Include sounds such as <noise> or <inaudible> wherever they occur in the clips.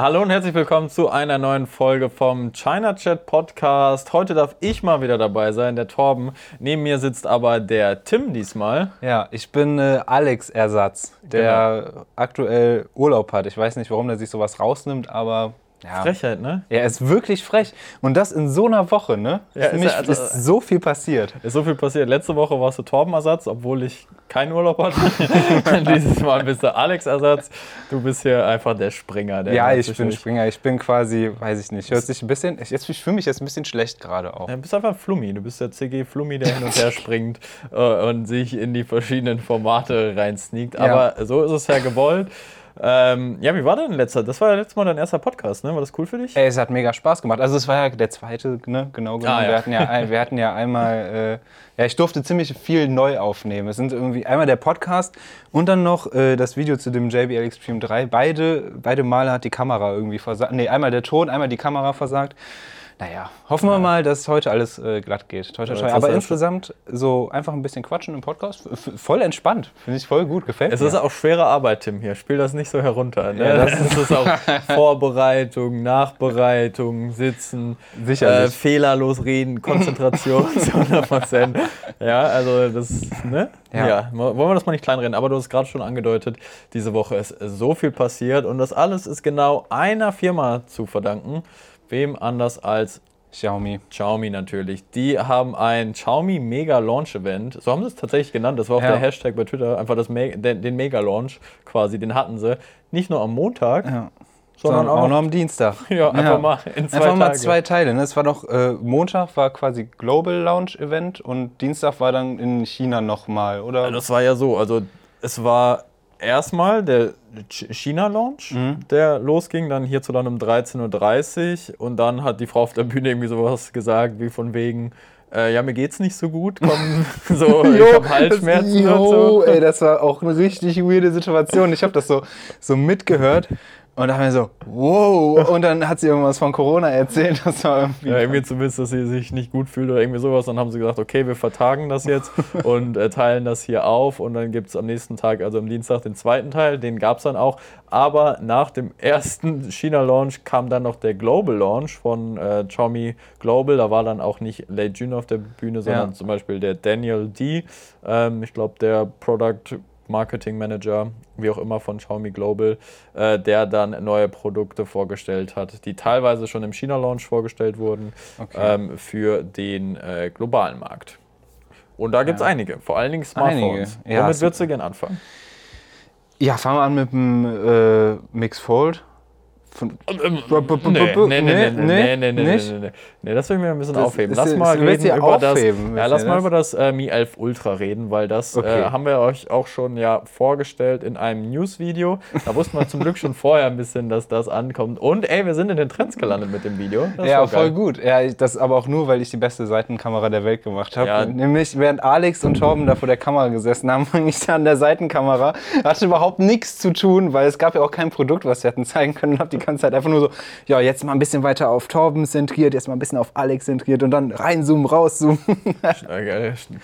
Hallo und herzlich willkommen zu einer neuen Folge vom China Chat Podcast. Heute darf ich mal wieder dabei sein, der Torben. Neben mir sitzt aber der Tim diesmal. Ja, ich bin äh, Alex Ersatz, der genau. aktuell Urlaub hat. Ich weiß nicht, warum der sich sowas rausnimmt, aber ja. Frechheit, ne? Er ist wirklich frech. Und das in so einer Woche, ne? Ja, ist, ist, also, ist so viel passiert. Ist so viel passiert. Letzte Woche warst du Torben-Ersatz, obwohl ich keinen Urlaub hatte. <laughs> Dieses Mal bist du Alex-Ersatz. Du bist hier einfach der Springer. Der ja, ich bin Springer. Ich bin quasi, weiß ich nicht, hört sich ein bisschen, ich, ich fühle mich jetzt ein bisschen schlecht gerade auch. Ja, du bist einfach Flummi. Du bist der CG Flummi, der hin und her springt äh, und sich in die verschiedenen Formate reinsneakt. Aber ja. so ist es ja gewollt. Ähm, ja, wie war denn letzter? Das war ja letztes Mal dein erster Podcast, ne? War das cool für dich? Ey, es hat mega Spaß gemacht. Also es war ja der zweite, ne? Genau genommen. Ah, ja. wir, hatten ja, wir hatten ja einmal, äh, ja, ich durfte ziemlich viel neu aufnehmen. Es sind irgendwie einmal der Podcast und dann noch äh, das Video zu dem JBL Extreme 3. Beide, beide Male hat die Kamera irgendwie versagt. Nee, einmal der Ton, einmal die Kamera versagt. Naja, hoffen wir mal, dass heute alles äh, glatt geht. Toi, toi, toi. Aber insgesamt so einfach ein bisschen quatschen im Podcast, voll entspannt. Finde ich voll gut, gefällt es mir. Es ist auch schwere Arbeit, Tim, hier. Spiel das nicht so herunter. Ne? Ja, das, <laughs> das ist auch <laughs> Vorbereitung, Nachbereitung, Sitzen, äh, fehlerlos reden, Konzentration <laughs> zu 100 Prozent. Ja, also das, ne? Ja. ja. Wollen wir das mal nicht kleinreden, aber du hast gerade schon angedeutet, diese Woche ist so viel passiert und das alles ist genau einer Firma zu verdanken. Wem anders als Xiaomi. Xiaomi natürlich. Die haben ein Xiaomi Mega Launch Event. So haben sie es tatsächlich genannt. Das war auch ja. der Hashtag bei Twitter. Einfach das Me den, den, Mega Launch quasi. Den hatten sie nicht nur am Montag. Ja. Sondern auch, auch noch am Dienstag. <laughs> Ja, einfach ja. mal in zwei Einfach mal zwei Teile. Ne? Es war doch, äh, Montag war quasi Global Launch Event und Dienstag war dann in China nochmal, oder? Das war ja so. Also es war erstmal der China-Launch, mhm. der losging, dann hierzulande um 13.30 Uhr und dann hat die Frau auf der Bühne irgendwie sowas gesagt, wie von wegen, äh, ja, mir geht's nicht so gut, komm, <laughs> so, jo, ich hab Halsschmerzen das, jo, so. ey, das war auch eine richtig weirde Situation. Ich habe das so, so mitgehört und da haben wir so, wow. Und dann hat sie irgendwas von Corona erzählt. Das war irgendwie. Ja, irgendwie zumindest, dass sie sich nicht gut fühlt oder irgendwie sowas. Dann haben sie gesagt, okay, wir vertagen das jetzt <laughs> und äh, teilen das hier auf. Und dann gibt es am nächsten Tag, also am Dienstag, den zweiten Teil. Den gab es dann auch. Aber nach dem ersten <laughs> China-Launch kam dann noch der Global-Launch von äh, Xiaomi Global. Da war dann auch nicht Lei Jun auf der Bühne, sondern ja. zum Beispiel der Daniel D. Ähm, ich glaube, der Product Marketing Manager, wie auch immer von Xiaomi Global, äh, der dann neue Produkte vorgestellt hat, die teilweise schon im China-Launch vorgestellt wurden okay. ähm, für den äh, globalen Markt. Und da gibt es ja. einige, vor allen Dingen Smartphones. Ja, Womit würdest du gerne anfangen? Ja, fangen wir an mit dem äh, Mix Fold. Von nee, nee, nee, nee, nee, nee, nee, nee, nee, das will wir ein bisschen das aufheben. Lass mal reden über das, ja, lass mal über das äh, Mi 11 Ultra reden, weil das äh, haben wir euch auch schon ja vorgestellt in einem News-Video. Da wussten wir zum Glück schon vorher ein bisschen, dass das ankommt. Und ey, wir sind in den Trends gelandet mit dem Video. ja, voll gut. Ja, das aber auch nur, weil ich die beste Seitenkamera der Welt gemacht habe. Nämlich während Alex und Torben da vor der Kamera gesessen haben, hing ich da an der Seitenkamera. Hatte überhaupt nichts zu tun, weil es gab ja auch kein Produkt, was wir hätten zeigen können. Hab die ganze Zeit einfach nur so, ja, jetzt mal ein bisschen weiter auf Torben zentriert, jetzt mal ein bisschen auf Alex zentriert und dann reinzoomen, rauszoomen.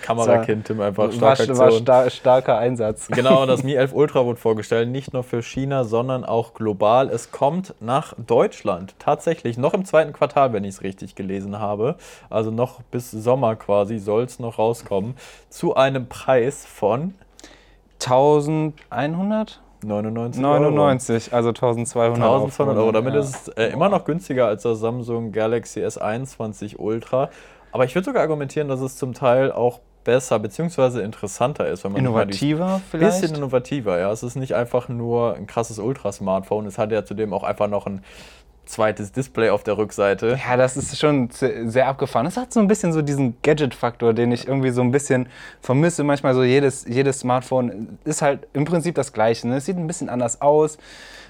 Kamerakind, Tim, einfach starker war, war star starker Einsatz. Genau, das <laughs> Mi 11 Ultra wurde vorgestellt, nicht nur für China, sondern auch global. Es kommt nach Deutschland, tatsächlich, noch im zweiten Quartal, wenn ich es richtig gelesen habe. Also noch bis Sommer quasi soll es noch rauskommen, zu einem Preis von 1100? 99 99, Euro. also 1200 1200 Euro. Damit ja. ist es äh, immer noch günstiger als das Samsung Galaxy S21 Ultra. Aber ich würde sogar argumentieren, dass es zum Teil auch besser bzw. interessanter ist. Wenn man innovativer vielleicht? Bisschen innovativer, ja. Es ist nicht einfach nur ein krasses Ultra-Smartphone. Es hat ja zudem auch einfach noch ein zweites Display auf der Rückseite. Ja, das ist schon sehr abgefahren. Es hat so ein bisschen so diesen Gadget-Faktor, den ich irgendwie so ein bisschen vermisse. Manchmal so jedes, jedes Smartphone ist halt im Prinzip das Gleiche. Ne? Es sieht ein bisschen anders aus.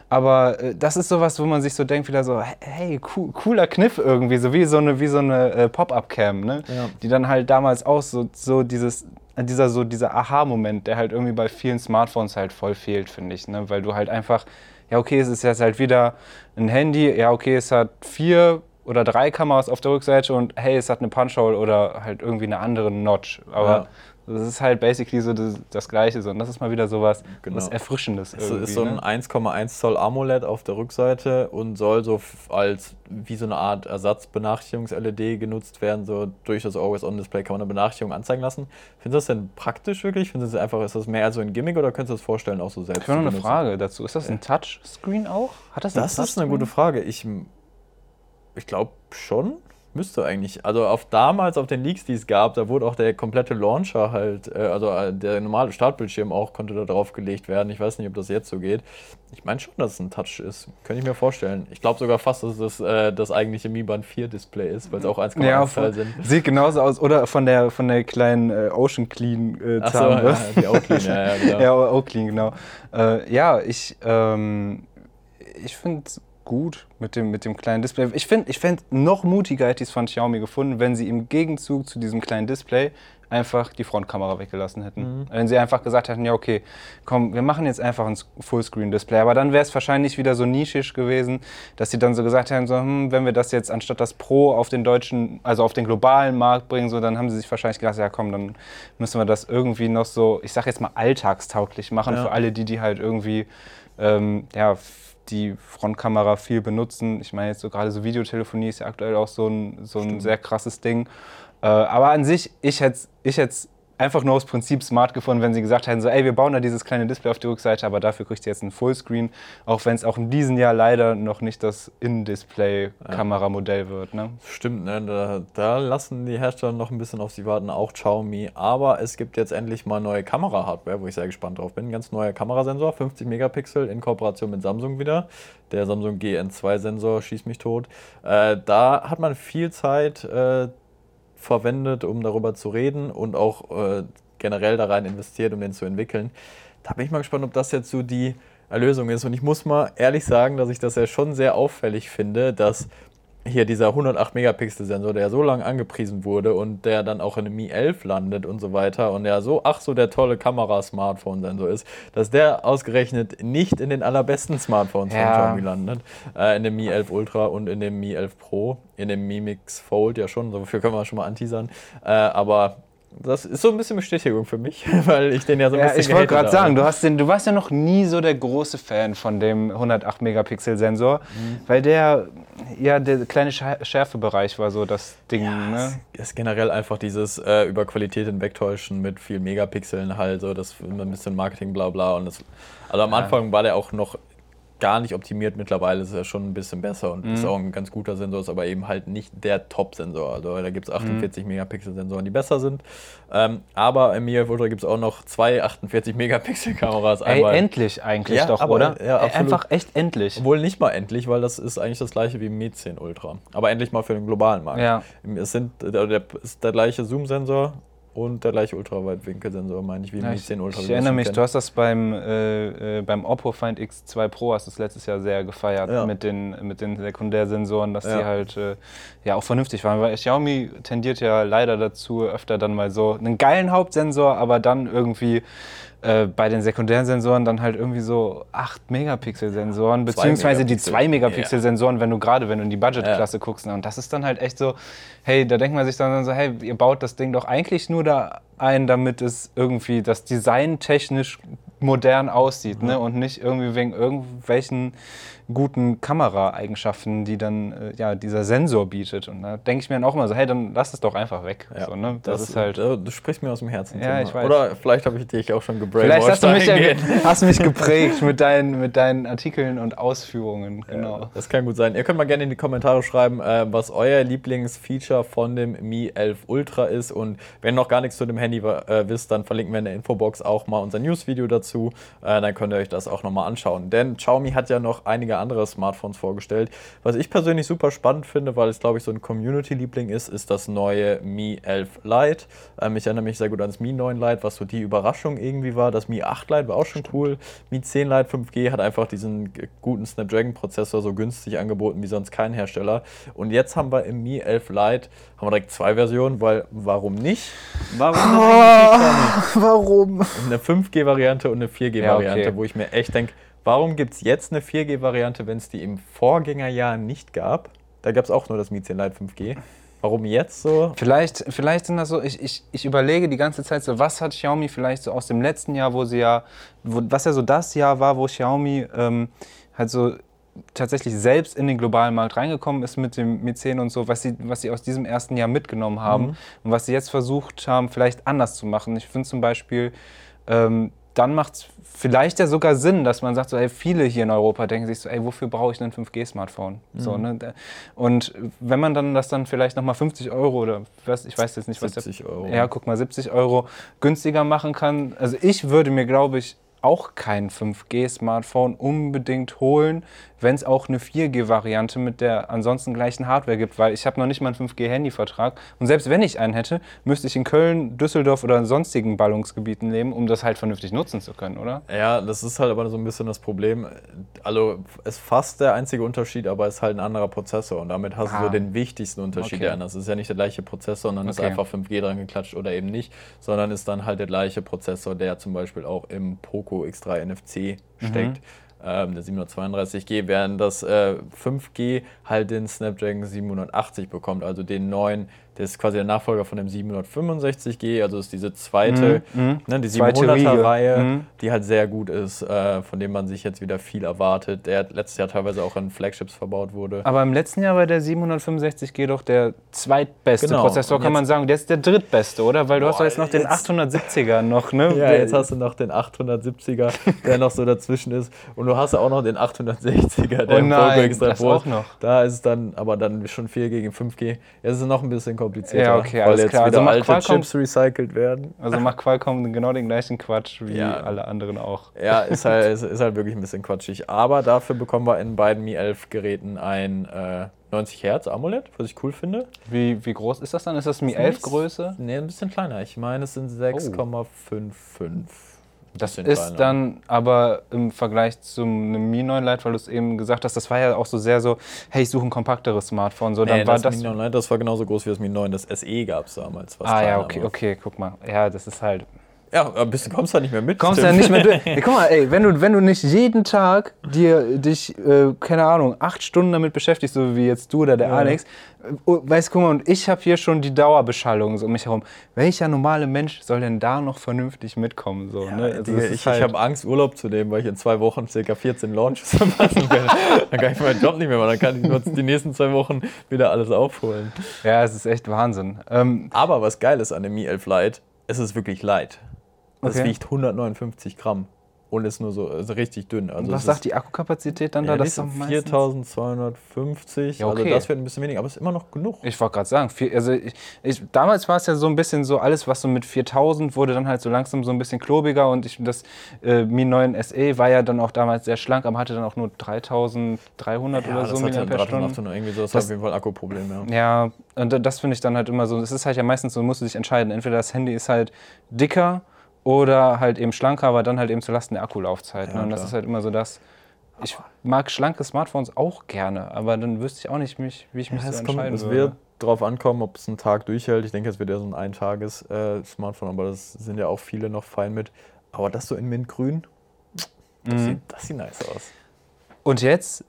Aber äh, das ist sowas, wo man sich so denkt, wieder so, hey, cool, cooler Kniff irgendwie, so wie so eine, wie so eine äh, Pop-Up-Cam, ne? Ja. Die dann halt damals auch so, so dieses, dieser, so dieser Aha-Moment, der halt irgendwie bei vielen Smartphones halt voll fehlt, finde ich, ne? Weil du halt einfach ja, okay, es ist jetzt halt wieder ein Handy, ja, okay, es hat vier oder drei Kameras auf der Rückseite und hey, es hat eine Punch-Hole oder halt irgendwie eine andere Notch. Aber Das ist halt basically so das, das Gleiche. So. Und das ist mal wieder sowas Genau. was Erfrischendes. Es ist so ein ne? 1,1 Zoll AMOLED auf der Rückseite und soll so als wie so eine Art Ersatzbenachrichtigungs-LED genutzt werden. So durch das Always-On-Display kann man eine Benachrichtigung anzeigen lassen. Findest du das denn praktisch wirklich? Findest du das einfach, ist das mehr so ein Gimmick oder könntest du das vorstellen, auch so selbst Ich habe noch eine? Frage dazu. Ist das ein Touchscreen auch? Hat das, Das ist eine gute Frage. Ich, ich glaube schon. Müsste eigentlich. Also auf damals auf den Leaks, die es gab, da wurde auch der komplette Launcher halt, äh, also äh, der normale Startbildschirm auch, konnte da drauf gelegt werden. Ich weiß nicht, ob das jetzt so geht. Ich meine schon, dass es ein Touch ist. Könnte ich mir vorstellen. Ich glaube sogar fast, dass es das, äh, das eigentliche Mi Band 4 Display ist, weil es auch 1,1 Ja, sind. sieht genauso aus. Oder von der, von der kleinen äh, Ocean Clean äh, Achso, Zahnbürste. ja, die Oakley, ja, ja, <laughs> genau. Ja, Oakley, genau. Äh, ja, ich, ähm, ich finde es gut mit dem, mit dem kleinen Display. Ich finde ich fänd noch mutiger hätte ich es von Xiaomi gefunden, wenn sie im Gegenzug zu diesem kleinen Display einfach die Frontkamera weggelassen hätten. Wenn sie einfach gesagt hätten, ja okay, komm, wir machen jetzt einfach ein Fullscreen-Display. Aber dann wäre es wahrscheinlich wieder so nischig gewesen, dass sie dann so gesagt hätten, so, hm, wenn wir das jetzt anstatt das Pro auf den deutschen, also auf den globalen Markt bringen, so, dann haben sie sich wahrscheinlich gedacht, ja komm, dann müssen wir das irgendwie noch so, ich sag jetzt mal alltagstauglich machen Ja. für alle, die die halt irgendwie, ähm, ja, die Frontkamera viel benutzen. Ich meine jetzt so gerade so Videotelefonie ist ja aktuell auch so ein, so ein sehr krasses Ding. Äh, aber an sich, ich hätte ich hätt's einfach nur aus Prinzip smart gefunden, wenn sie gesagt hätten, so, ey, wir bauen da dieses kleine Display auf die Rückseite, aber dafür kriegt ihr jetzt ein Fullscreen, auch wenn es auch in diesem Jahr leider noch nicht das In-Display-Kameramodell wird. Ne? Stimmt, ne? da, da lassen die Hersteller noch ein bisschen auf sie warten, auch Xiaomi. Aber es gibt jetzt endlich mal neue Kamera-Hardware, wo ich sehr gespannt drauf bin. Ganz neuer Kamerasensor, 50 Megapixel in Kooperation mit Samsung wieder. Der Samsung GN2-Sensor schießt mich tot. Äh, da hat man viel Zeit äh, verwendet, um darüber zu reden und auch äh, generell da rein investiert, um den zu entwickeln. Da bin ich mal gespannt, ob das jetzt so die Erlösung ist. Und ich muss mal ehrlich sagen, dass ich das ja schon sehr auffällig finde, dass hier dieser 108 Megapixel Sensor, der so lange angepriesen wurde und der dann auch in einem Mi 11 landet und so weiter und der so, ach so der tolle Kamera-Smartphone-Sensor ist, dass der ausgerechnet nicht in den allerbesten Smartphones Ja. von Xiaomi landet. Äh, in dem Mi 11 Ultra und in dem Mi 11 Pro, in dem Mi Mix Fold ja schon, dafür können wir schon mal anteasern. Äh, aber das ist so ein bisschen Bestätigung für mich, <laughs> weil ich den ja so ein Ja, bisschen ich wollte gerade sagen, du, hast den, du warst ja noch nie so der große Fan von dem 108 Megapixel Sensor, weil der, ja, der kleine Schär- Schärfebereich war so das Ding. ne? Es ist generell einfach dieses äh, über Qualität hinwegtäuschen mit viel Megapixeln halt, so das ein bisschen Marketing, bla bla. Und das, also am Anfang war der auch noch gar nicht optimiert, mittlerweile ist er schon ein bisschen besser und Mhm. ist auch ein ganz guter Sensor, ist aber eben halt nicht der Top-Sensor. Also da gibt es 48 Mhm. Megapixel-Sensoren, die besser sind. Ähm, aber im Mi 11 Ultra gibt es auch noch zwei 48 Megapixel-Kameras. Ey, endlich eigentlich Ja, doch, aber- oder? ja, absolut. Einfach echt endlich. Obwohl nicht mal endlich, weil das ist eigentlich das gleiche wie im Mi 10 Ultra. Aber endlich mal für den globalen Markt. Ja. Es sind, der, der ist der gleiche Zoom-Sensor und der gleiche Ultraweitwinkelsensor, meine ich, wie im Ja, Mi ich 10 Ultra. ich erinnere das mich, schon du hast das beim, äh, äh, beim Oppo Find X2 Pro hast du es letztes Jahr sehr gefeiert Ja. mit, den, mit den Sekundärsensoren, dass Ja. die halt äh, ja auch vernünftig waren. Weil Xiaomi tendiert ja leider dazu, öfter dann mal so einen geilen Hauptsensor, aber dann irgendwie äh, bei den sekundären Sensoren dann halt irgendwie so 8 Megapixel-Sensoren, beziehungsweise die Megapixel. 2 Megapixel-Sensoren, wenn du gerade, wenn du in die Budgetklasse guckst. Ne? Und das ist dann halt echt so, hey, da denkt man sich dann so, hey, ihr baut das Ding doch eigentlich nur da ein, damit es irgendwie das Design technisch modern aussieht, ne? Und nicht irgendwie wegen irgendwelchen guten Kameraeigenschaften, die dann äh, ja, dieser Sensor bietet. Und da denke ich mir dann auch immer so, hey, dann lass es doch einfach weg. Ja, so, ne? das, das, ist halt. äh, Du sprichst mir aus dem Herzen. Ja, ich weiß. Oder vielleicht habe ich dich auch schon Vielleicht gebrainwashed. hast du mich, ja, <laughs> hast mich <laughs> geprägt mit deinen, mit deinen Artikeln und Ausführungen. Genau. Ja, das kann gut sein. Ihr könnt mal gerne in die Kommentare schreiben, äh, was euer Lieblingsfeature von dem Mi 11 Ultra ist. Und wenn noch gar nichts zu dem Handy äh, wisst, dann verlinken wir in der Infobox auch mal unser News-Video dazu. Äh, dann könnt ihr euch das auch nochmal anschauen. Denn Xiaomi hat ja noch einige andere Smartphones vorgestellt. Was ich persönlich super spannend finde, weil es, glaube ich, so ein Community-Liebling ist, ist das neue Mi 11 Lite. Ähm, ich erinnere mich sehr gut ans Mi 9 Lite, was so die Überraschung irgendwie war. Das Mi 8 Lite war auch schon cool. Mi 10 Lite 5G hat einfach diesen guten Snapdragon-Prozessor so günstig angeboten wie sonst kein Hersteller. Und jetzt haben wir im Mi 11 Lite haben wir direkt zwei Versionen, weil warum nicht? Warum <laughs> Xiaomi? Warum? eine 5G-Variante und eine 4G-Variante, Ja, okay. wo ich mir echt denke, warum gibt es jetzt eine 4G-Variante, wenn es die im Vorgängerjahr nicht gab? Da gab es auch nur das Mi 10 Lite 5G. Warum jetzt so? Vielleicht, vielleicht sind das so, ich, ich, ich überlege die ganze Zeit so, was hat Xiaomi vielleicht so aus dem letzten Jahr, wo sie ja, wo, was ja so das Jahr war, wo Xiaomi ähm, halt so tatsächlich selbst in den globalen Markt reingekommen ist mit dem 10 und so, was sie, was sie aus diesem ersten Jahr mitgenommen haben mhm. und was sie jetzt versucht haben, vielleicht anders zu machen. Ich finde zum Beispiel, ähm, dann macht es vielleicht ja sogar Sinn, dass man sagt, so, ey, viele hier in Europa denken sich so, ey, wofür brauche ich ein 5G-Smartphone? Mhm. So, ne? Und wenn man dann das dann vielleicht nochmal 50 Euro oder was, ich weiß jetzt nicht, was 70 Euro. Ja, guck mal, 70 Euro günstiger machen kann. Also ich würde mir, glaube ich, auch kein 5G-Smartphone unbedingt holen, wenn es auch eine 4G-Variante mit der ansonsten gleichen Hardware gibt, weil ich habe noch nicht mal einen 5G-Handyvertrag. Und selbst wenn ich einen hätte, müsste ich in Köln, Düsseldorf oder in sonstigen Ballungsgebieten leben, um das halt vernünftig nutzen zu können, oder? Ja, das ist halt aber so ein bisschen das Problem. Also es ist fast der einzige Unterschied, aber es ist halt ein anderer Prozessor und damit hast ah. du so den wichtigsten Unterschied. Okay. Es ist ja nicht der gleiche Prozessor, sondern okay. ist einfach 5G dran geklatscht oder eben nicht, sondern ist dann halt der gleiche Prozessor, der zum Beispiel auch im Poco X3 NFC steckt. Mhm ähm, der 732G, während das äh, 5G halt den Snapdragon 780 bekommt, also den neuen das ist quasi der Nachfolger von dem 765G, also ist diese zweite, mhm, mhm. ne, die 700er-Reihe, mhm. die halt sehr gut ist, äh, von dem man sich jetzt wieder viel erwartet, der letztes Jahr teilweise auch in Flagships verbaut wurde. Aber im letzten Jahr war der 765G doch der zweitbeste genau. Prozessor, kann man sagen. Der ist der drittbeste, oder? Weil du Boah, hast jetzt noch den 870er <laughs> noch, ne? Ja, jetzt hast du noch den 870er, der noch so dazwischen ist. Und du hast auch noch den 860er, der oh nein, im auch noch. Da ist es dann aber dann schon 4 gegen 5G. Jetzt ist es noch ein bisschen komplizierter, ja, okay, weil jetzt klar. wieder also alte Qualcomm, Chips recycelt werden. Also macht Qualcomm genau den gleichen Quatsch wie ja. alle anderen auch. Ja, ist halt, ist, ist, halt wirklich ein bisschen quatschig. Aber dafür bekommen wir in beiden Mi 11 Geräten ein äh, 90 Hertz AMOLED, was ich cool finde. Wie, wie groß ist das dann? Ist das Mi 11 Größe? Nee, ein bisschen kleiner. Ich meine, es sind 6,55. Oh. Das ist dann aber im Vergleich zum Mi 9 Lite, weil du es eben gesagt hast, das war ja auch so sehr so, hey, ich suche ein kompakteres Smartphone. So, dann nee, war das, das Mi 9 Lite, das war genauso groß wie das Mi 9. Das SE gab es damals. ah ja, okay, okay, guck mal. Ja, das ist halt ja, du kommst da nicht mehr mit. Kommst da nicht mehr durch. <laughs> Guck mal, ey, wenn du, wenn du nicht jeden Tag dir dich, äh, keine Ahnung, acht Stunden damit beschäftigst, so wie jetzt du oder der ja. Alex, äh, weißt du, guck mal, und ich habe hier schon die Dauerbeschallung so um mich herum. Welcher normale Mensch soll denn da noch vernünftig mitkommen? So, ja, ne? also die, ich, halt ich habe Angst, Urlaub zu nehmen, weil ich in zwei Wochen ca. 14 Launches verpassen werde. <laughs> dann kann ich meinen Job nicht mehr machen, dann kann ich nur die nächsten zwei Wochen wieder alles aufholen. Ja, es ist echt Wahnsinn. Ähm, aber was geil ist an dem Mi 11 Lite, es ist wirklich light. Das okay. wiegt 159 Gramm und ist nur so also richtig dünn. Also was sagt die Akkukapazität dann ja, da? Das ist 4250. Ja, okay. Also das wird ein bisschen weniger, aber es ist immer noch genug. Ich wollte gerade sagen, vier, also ich, ich, damals war es ja so ein bisschen so, alles was so mit 4000 wurde dann halt so langsam so ein bisschen klobiger und ich, das äh, Mi 9 SE war ja dann auch damals sehr schlank, aber hatte dann auch nur 3300 ja, oder so Milliampere-Stunden. irgendwie so, das, das hat auf jeden Fall Akkuproblem, ja. Ja, und das finde ich dann halt immer so, es ist halt ja meistens so, musst du dich entscheiden, entweder das Handy ist halt dicker oder halt eben schlanker, aber dann halt eben zulasten der Akkulaufzeit. Ne? Und das ist halt immer so das. Ich mag schlanke Smartphones auch gerne, aber dann wüsste ich auch nicht, mich, wie ich mich ja, so entscheiden kommt, Es wird darauf ankommen, ob es einen Tag durchhält. Ich denke, es wird ja so ein Eintages-Smartphone, äh, aber das sind ja auch viele noch fein mit. Aber das so in Mintgrün, das, mhm. sieht, das sieht nice aus. Und jetzt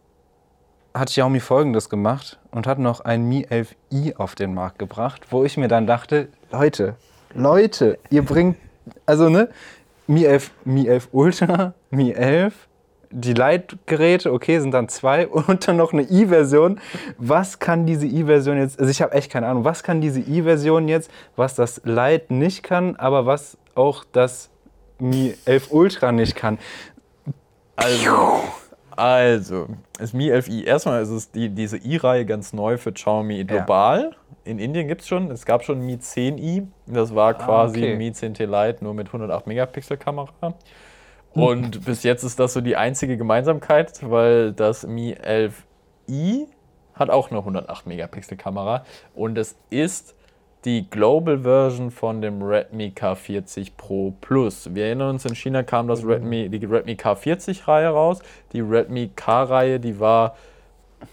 hat Xiaomi folgendes gemacht und hat noch ein Mi 11i auf den Markt gebracht, wo ich mir dann dachte, Leute, Leute, ihr bringt also ne, Mi 11, Mi 11 Ultra, <laughs> Mi 11, die Lite-Geräte, okay, sind dann zwei <laughs> und dann noch eine i-Version. Was kann diese i-Version jetzt, also ich habe echt keine Ahnung, was kann diese i-Version jetzt, was das Lite nicht kann, aber was auch das Mi 11 Ultra nicht kann? Also, also das Mi 11i, erstmal ist es die, diese i-Reihe ganz neu für Xiaomi global. Ja in Indien gibt es schon, es gab schon Mi 10i, das war quasi ah, okay. Mi 10T Lite nur mit 108 Megapixel Kamera. Und bis jetzt ist das so die einzige Gemeinsamkeit, weil das Mi 11i hat auch eine 108 Megapixel Kamera und es ist die Global Version von dem Redmi K40 Pro Plus. Wir erinnern uns, in China kam das mhm. Redmi, die Redmi K40 Reihe raus. Die Redmi K Reihe, die war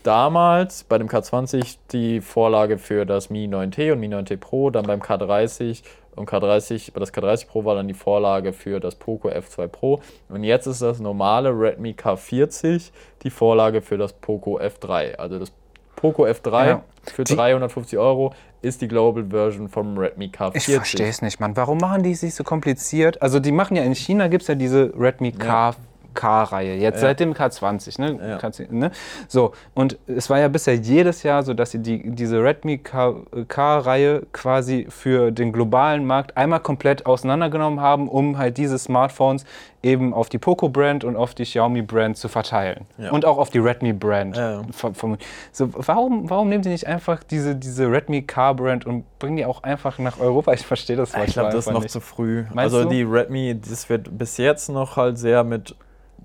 damals bei dem K20 die Vorlage für das Mi 9T und Mi 9T Pro, dann beim K30 und K30, das K30 Pro war dann die Vorlage für das Poco F2 Pro und jetzt ist das normale Redmi K40 die Vorlage für das Poco F3. Also das Poco F3 Ja. für Die- 350 Euro ist die Global Version vom Redmi K40. Ich verstehe es nicht, Mann. Warum machen die sich so kompliziert? Also die machen ja in China gibt es ja diese Redmi K. Ja. K-Reihe, jetzt Ja. seit dem K20, ne? Ja. K10, ne? So, und es war ja bisher jedes Jahr so, dass sie die, diese Redmi K-Reihe quasi für den globalen Markt einmal komplett auseinandergenommen haben, um halt diese Smartphones eben auf die Poco-Brand und auf die Xiaomi-Brand zu verteilen. Ja. Und auch auf die Redmi-Brand. So, warum, warum nehmen die nicht einfach diese, diese Redmi K-Brand und bringen die auch einfach nach Europa? Ich verstehe das Ich glaube, das ist noch nicht. zu früh. Meinst also du? die Redmi, das wird bis jetzt noch halt sehr mit.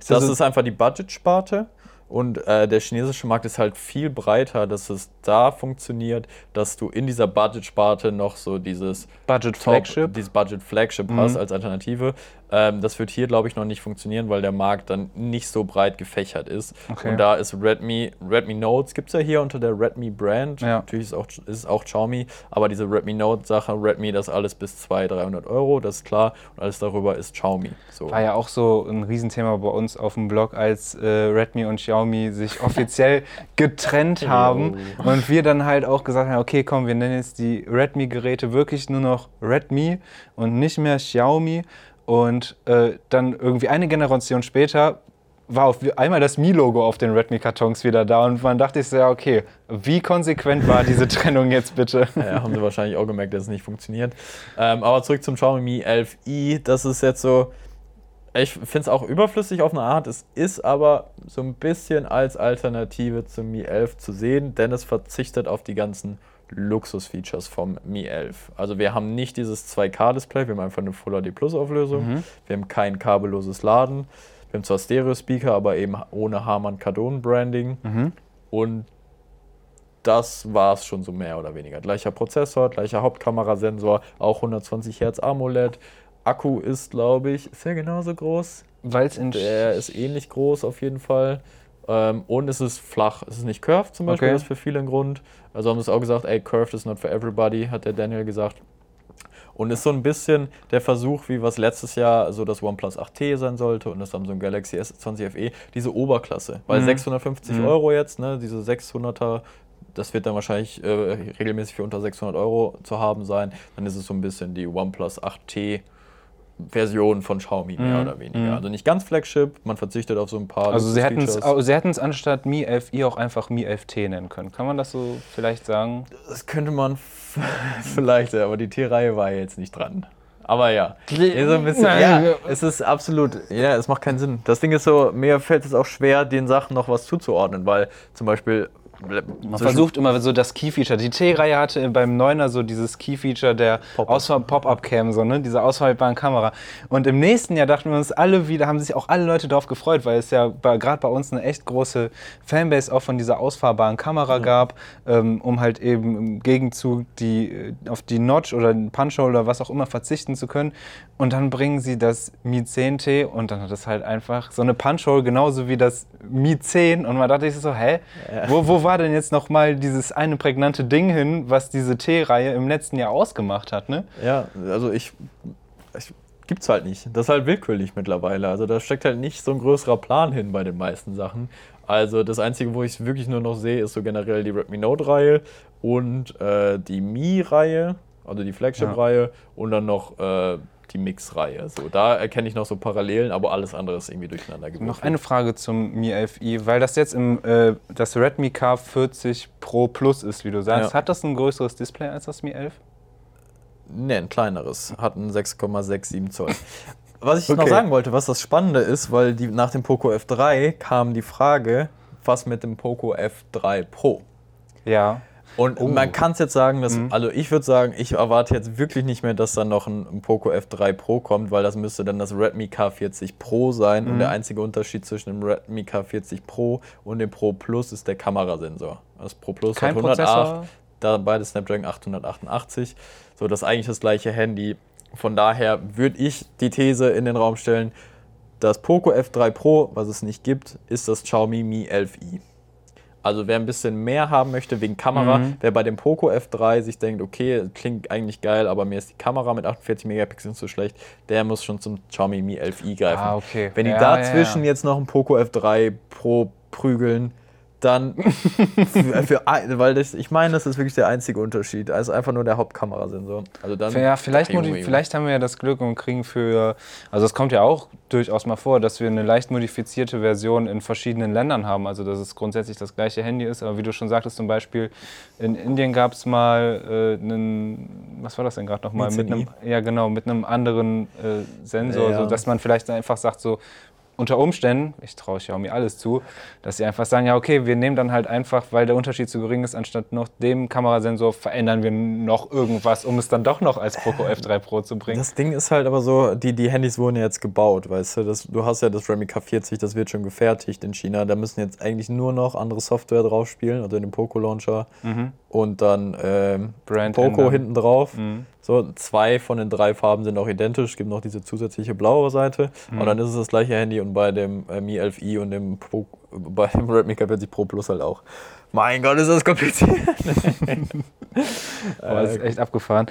Das Das so- ist einfach die Budget-Sparte. Und äh, der chinesische Markt ist halt viel breiter, dass es da funktioniert, dass du in dieser Budget-Sparte noch so dieses Budget Top- Flagship. dieses Budget Flagship hast als Alternative. Ähm, das wird hier, glaube ich, noch nicht funktionieren, weil der Markt dann nicht so breit gefächert ist. Okay. Und da ist Redmi, Redmi Notes gibt es ja hier unter der Redmi Brand. Ja. Natürlich ist, auch, ist es auch Xiaomi, aber diese Redmi Note Sache, Redmi, das alles bis 200, 300 Euro, das ist klar. Und alles darüber ist Xiaomi. So. War ja auch so ein Riesenthema bei uns auf dem Blog, als äh, Redmi und Xiaomi sich <laughs> offiziell getrennt haben. Und wir dann halt auch gesagt haben, okay, komm, wir nennen jetzt die Redmi-Geräte wirklich nur noch Redmi und nicht mehr Xiaomi. Und äh, dann irgendwie eine Generation später war auf einmal das Mi-Logo auf den Redmi-Kartons wieder da. Und man dachte sich ja, okay, wie konsequent war diese <laughs> Trennung jetzt bitte? Ja, haben sie wahrscheinlich auch gemerkt, dass es nicht funktioniert. Ähm, aber zurück zum Xiaomi Mi 11i. Das ist jetzt so. Ich finde es auch überflüssig auf eine Art. Es ist aber so ein bisschen als Alternative zum Mi 11 zu sehen, denn es verzichtet auf die ganzen Luxus-Features vom Mi 11. Also wir haben nicht dieses 2K-Display, wir haben einfach eine Full HD Plus Auflösung. Wir haben kein kabelloses Laden. Wir haben zwar Stereo-Speaker, aber eben ohne Harman Kardon Branding. Und das war es schon so mehr oder weniger. Gleicher Prozessor, gleicher Hauptkamerasensor, auch 120 Hertz AMOLED. Akku ist, glaube ich, ist der genauso groß? Weil es in Der ist ähnlich groß auf jeden Fall. Ähm, und es ist flach. Es ist nicht curved zum Beispiel, Okay. das ist für viele ein Grund. Also haben sie es auch gesagt, ey, curved is not for everybody, hat der Daniel gesagt. Und ist so ein bisschen der Versuch, wie was letztes Jahr so das OnePlus 8T sein sollte und das Samsung Galaxy S20 FE, diese Oberklasse. Weil Mhm. 650 Mhm. Euro jetzt, ne, diese 600er, das wird dann wahrscheinlich äh, regelmäßig für unter 600 Euro zu haben sein. Dann ist es so ein bisschen die OnePlus 8T. Version von Xiaomi mehr Mhm. oder weniger. Mhm. Also nicht ganz Flagship, man verzichtet auf so ein paar. Also sie hätten es anstatt Mi 11i auch einfach Mi 11T nennen können. Kann man das so vielleicht sagen? Das könnte man <laughs> vielleicht, aber die T-Reihe war jetzt nicht dran. Aber ja, ist so ein bisschen, ja. es ist absolut, ja, es macht keinen Sinn. Das Ding ist so, mir fällt es auch schwer, den Sachen noch was zuzuordnen, weil zum Beispiel Man versucht immer so das Key-Feature. Die T-Reihe hatte beim 9er so dieses Key-Feature der Pop-Up-Cam, so, ne? diese auswahlbaren Kamera. Und im nächsten Jahr dachten wir uns alle wieder, haben sich auch alle Leute darauf gefreut, weil es ja gerade bei uns eine echt große Fanbase auch von dieser ausfahrbaren Kamera gab, ähm, um halt eben im Gegenzug die, äh, auf die Notch oder den Punch-Hole oder was auch immer verzichten zu können. Und dann bringen sie das Mi 10T und dann hat es halt einfach so eine Punch-Hole genauso wie das Mi 10 und man dachte sich so, hä? Wo, wo war denn jetzt nochmal dieses eine prägnante Ding hin, was diese T-Reihe im letzten Jahr ausgemacht hat, ne? Ja, also ich, ich gibt's halt nicht. Das ist halt willkürlich mittlerweile. Also da steckt halt nicht so ein größerer Plan hin bei den meisten Sachen. Also das Einzige, wo ich es wirklich nur noch sehe, ist so generell die Redmi Note-Reihe und äh, die Mi-Reihe, also die Flagship-Reihe und dann noch äh, die Mix-Reihe. So, da erkenne ich noch so Parallelen, aber alles andere ist irgendwie durcheinander gewürfelt. Noch eine Frage zum Mi 11i, weil das jetzt im äh, das Redmi K40 Pro Plus ist, wie du sagst. Ja. Hat das ein größeres Display als das Mi 11? Ne, ein kleineres. Hat einen 6,67 Zoll. <laughs> Was ich noch Okay. sagen wollte, was das Spannende ist, weil die, nach dem Poco F3 kam die Frage, was mit dem Poco F3 Pro? Ja. Und Oh. man kann es jetzt sagen, dass, Mhm. also ich würde sagen, ich erwarte jetzt wirklich nicht mehr, dass dann noch ein, ein Poco F3 Pro kommt, weil das müsste dann das Redmi K40 Pro sein. Und Mhm. der einzige Unterschied zwischen dem Redmi K40 Pro und dem Pro Plus ist der Kamerasensor. Das Pro Plus Kein hat 108, Prozessor? da beide Snapdragon 888. So, das ist eigentlich das gleiche Handy. Von daher würde ich die These in den Raum stellen, das Poco F3 Pro, was es nicht gibt, ist das Xiaomi Mi 11i. Also wer ein bisschen mehr haben möchte wegen Kamera, Mhm. wer bei dem Poco F3 sich denkt, okay, klingt eigentlich geil, aber mir ist die Kamera mit 48 Megapixeln zu schlecht, der muss schon zum Xiaomi Mi 11i greifen. Ah, okay. Wenn die Ja, dazwischen ja, ja. jetzt noch ein Poco F3 Pro prügeln, dann <laughs> für, für, weil das, ich meine, das ist wirklich der einzige Unterschied. Also einfach nur der Hauptkamerasensor. Also dann, Ja, vielleicht, modi- vielleicht haben wir ja das Glück und kriegen für, also es kommt ja auch durchaus mal vor, dass wir eine leicht modifizierte Version in verschiedenen Ländern haben. Also dass es grundsätzlich das gleiche Handy ist. Aber wie du schon sagtest, zum Beispiel in Indien gab es mal äh, einen, was war das denn gerade nochmal? Mit einem, ja genau, mit einem anderen äh, Sensor, Ja. so dass man vielleicht einfach sagt so, unter Umständen, ich traue Xiaomi alles zu, dass sie einfach sagen, ja okay, wir nehmen dann halt einfach, weil der Unterschied zu gering ist, anstatt noch dem Kamerasensor verändern wir noch irgendwas, um es dann doch noch als Poco F3 Pro zu bringen. Das Ding ist halt aber so, die, die Handys wurden ja jetzt gebaut, weißt du. Das, du hast ja das Redmi K40, das wird schon gefertigt in China. Da müssen jetzt eigentlich nur noch andere Software drauf spielen, also den Poco Launcher und dann ähm, Brand Poco ändern. hinten drauf. So, zwei von den drei Farben sind auch identisch. Es gibt noch diese zusätzliche blaue Seite. Und dann ist es das gleiche Handy und bei dem äh, Mi 11i und dem, Pro, <laughs> bei dem Redmi K40 Pro Plus halt auch. Mein Gott, ist das kompliziert. <laughs> Aber das ist echt abgefahren.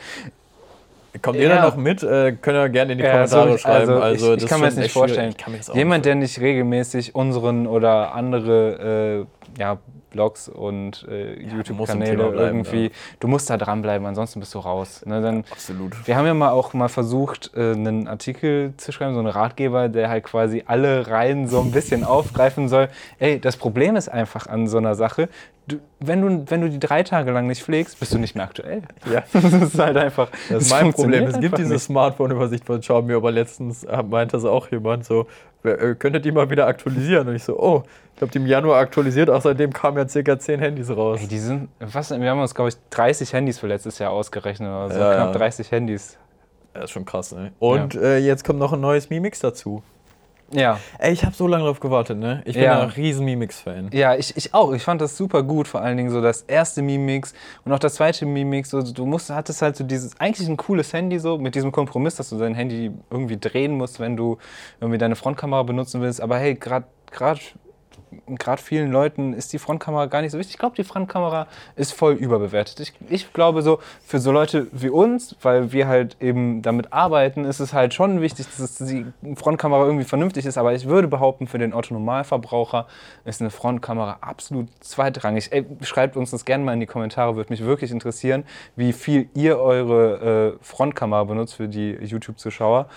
Kommt ihr Ja. da noch mit? Äh, könnt ihr gerne in die Ja, Kommentare so- schreiben. also Also, ich, das ich kann mir das nicht vorstellen. Jemand, nicht der nicht regelmäßig unseren oder andere äh, ja, Blogs und äh, im YouTube-Kanäle irgendwie, ja. du musst da dranbleiben, ansonsten bist du raus. Ne, dann, Absolut. wir haben ja mal auch mal versucht, äh, einen Artikel zu schreiben, so einen Ratgeber, der halt quasi alle Reihen so ein bisschen <laughs> aufgreifen soll. Ey, das Problem ist einfach an so einer Sache, du, wenn, du, wenn du die drei Tage lang nicht pflegst, bist du nicht mehr aktuell. Ja. <laughs> Das ist halt einfach. Das ist mein Problem. Es gibt diese. Smartphone-Übersicht von Xiaomi, aber letztens äh, meinte es auch jemand so, könntet ihr mal wieder aktualisieren? Und ich so, oh, ich habe die im Januar aktualisiert, auch seitdem kamen ja circa 10 Handys raus. Ey, die sind, was, wir haben uns, glaube ich, 30 Handys für letztes Jahr ausgerechnet oder so. Ja, Knapp ja. 30 Handys. Das ist schon krass, ne? Und äh, jetzt kommt noch ein neues Mi Mix dazu. Ja. Ey, ich habe so lange drauf gewartet, ne? Ich bin Ja. ein riesen Mi Mix-Fan. Ja, ich, ich auch. Ich fand das super gut, vor allen Dingen so das erste Mimix und auch das zweite Mimix. So, du musst, hattest halt so dieses, eigentlich ein cooles Handy so, mit diesem Kompromiss, dass du dein Handy irgendwie drehen musst, wenn du irgendwie deine Frontkamera benutzen willst. Aber hey, gerade gerade vielen Leuten ist die Frontkamera gar nicht so wichtig. Ich glaube, die Frontkamera ist voll überbewertet. Ich, ich glaube so, für so Leute wie uns, weil wir halt eben damit arbeiten, ist es halt schon wichtig, dass die Frontkamera irgendwie vernünftig ist. Aber ich würde behaupten, für den Otto-Normalverbraucher ist eine Frontkamera absolut zweitrangig. Ey, schreibt uns das gerne mal in die Kommentare, würde mich wirklich interessieren, wie viel ihr eure äh, Frontkamera benutzt für die YouTube-Zuschauer.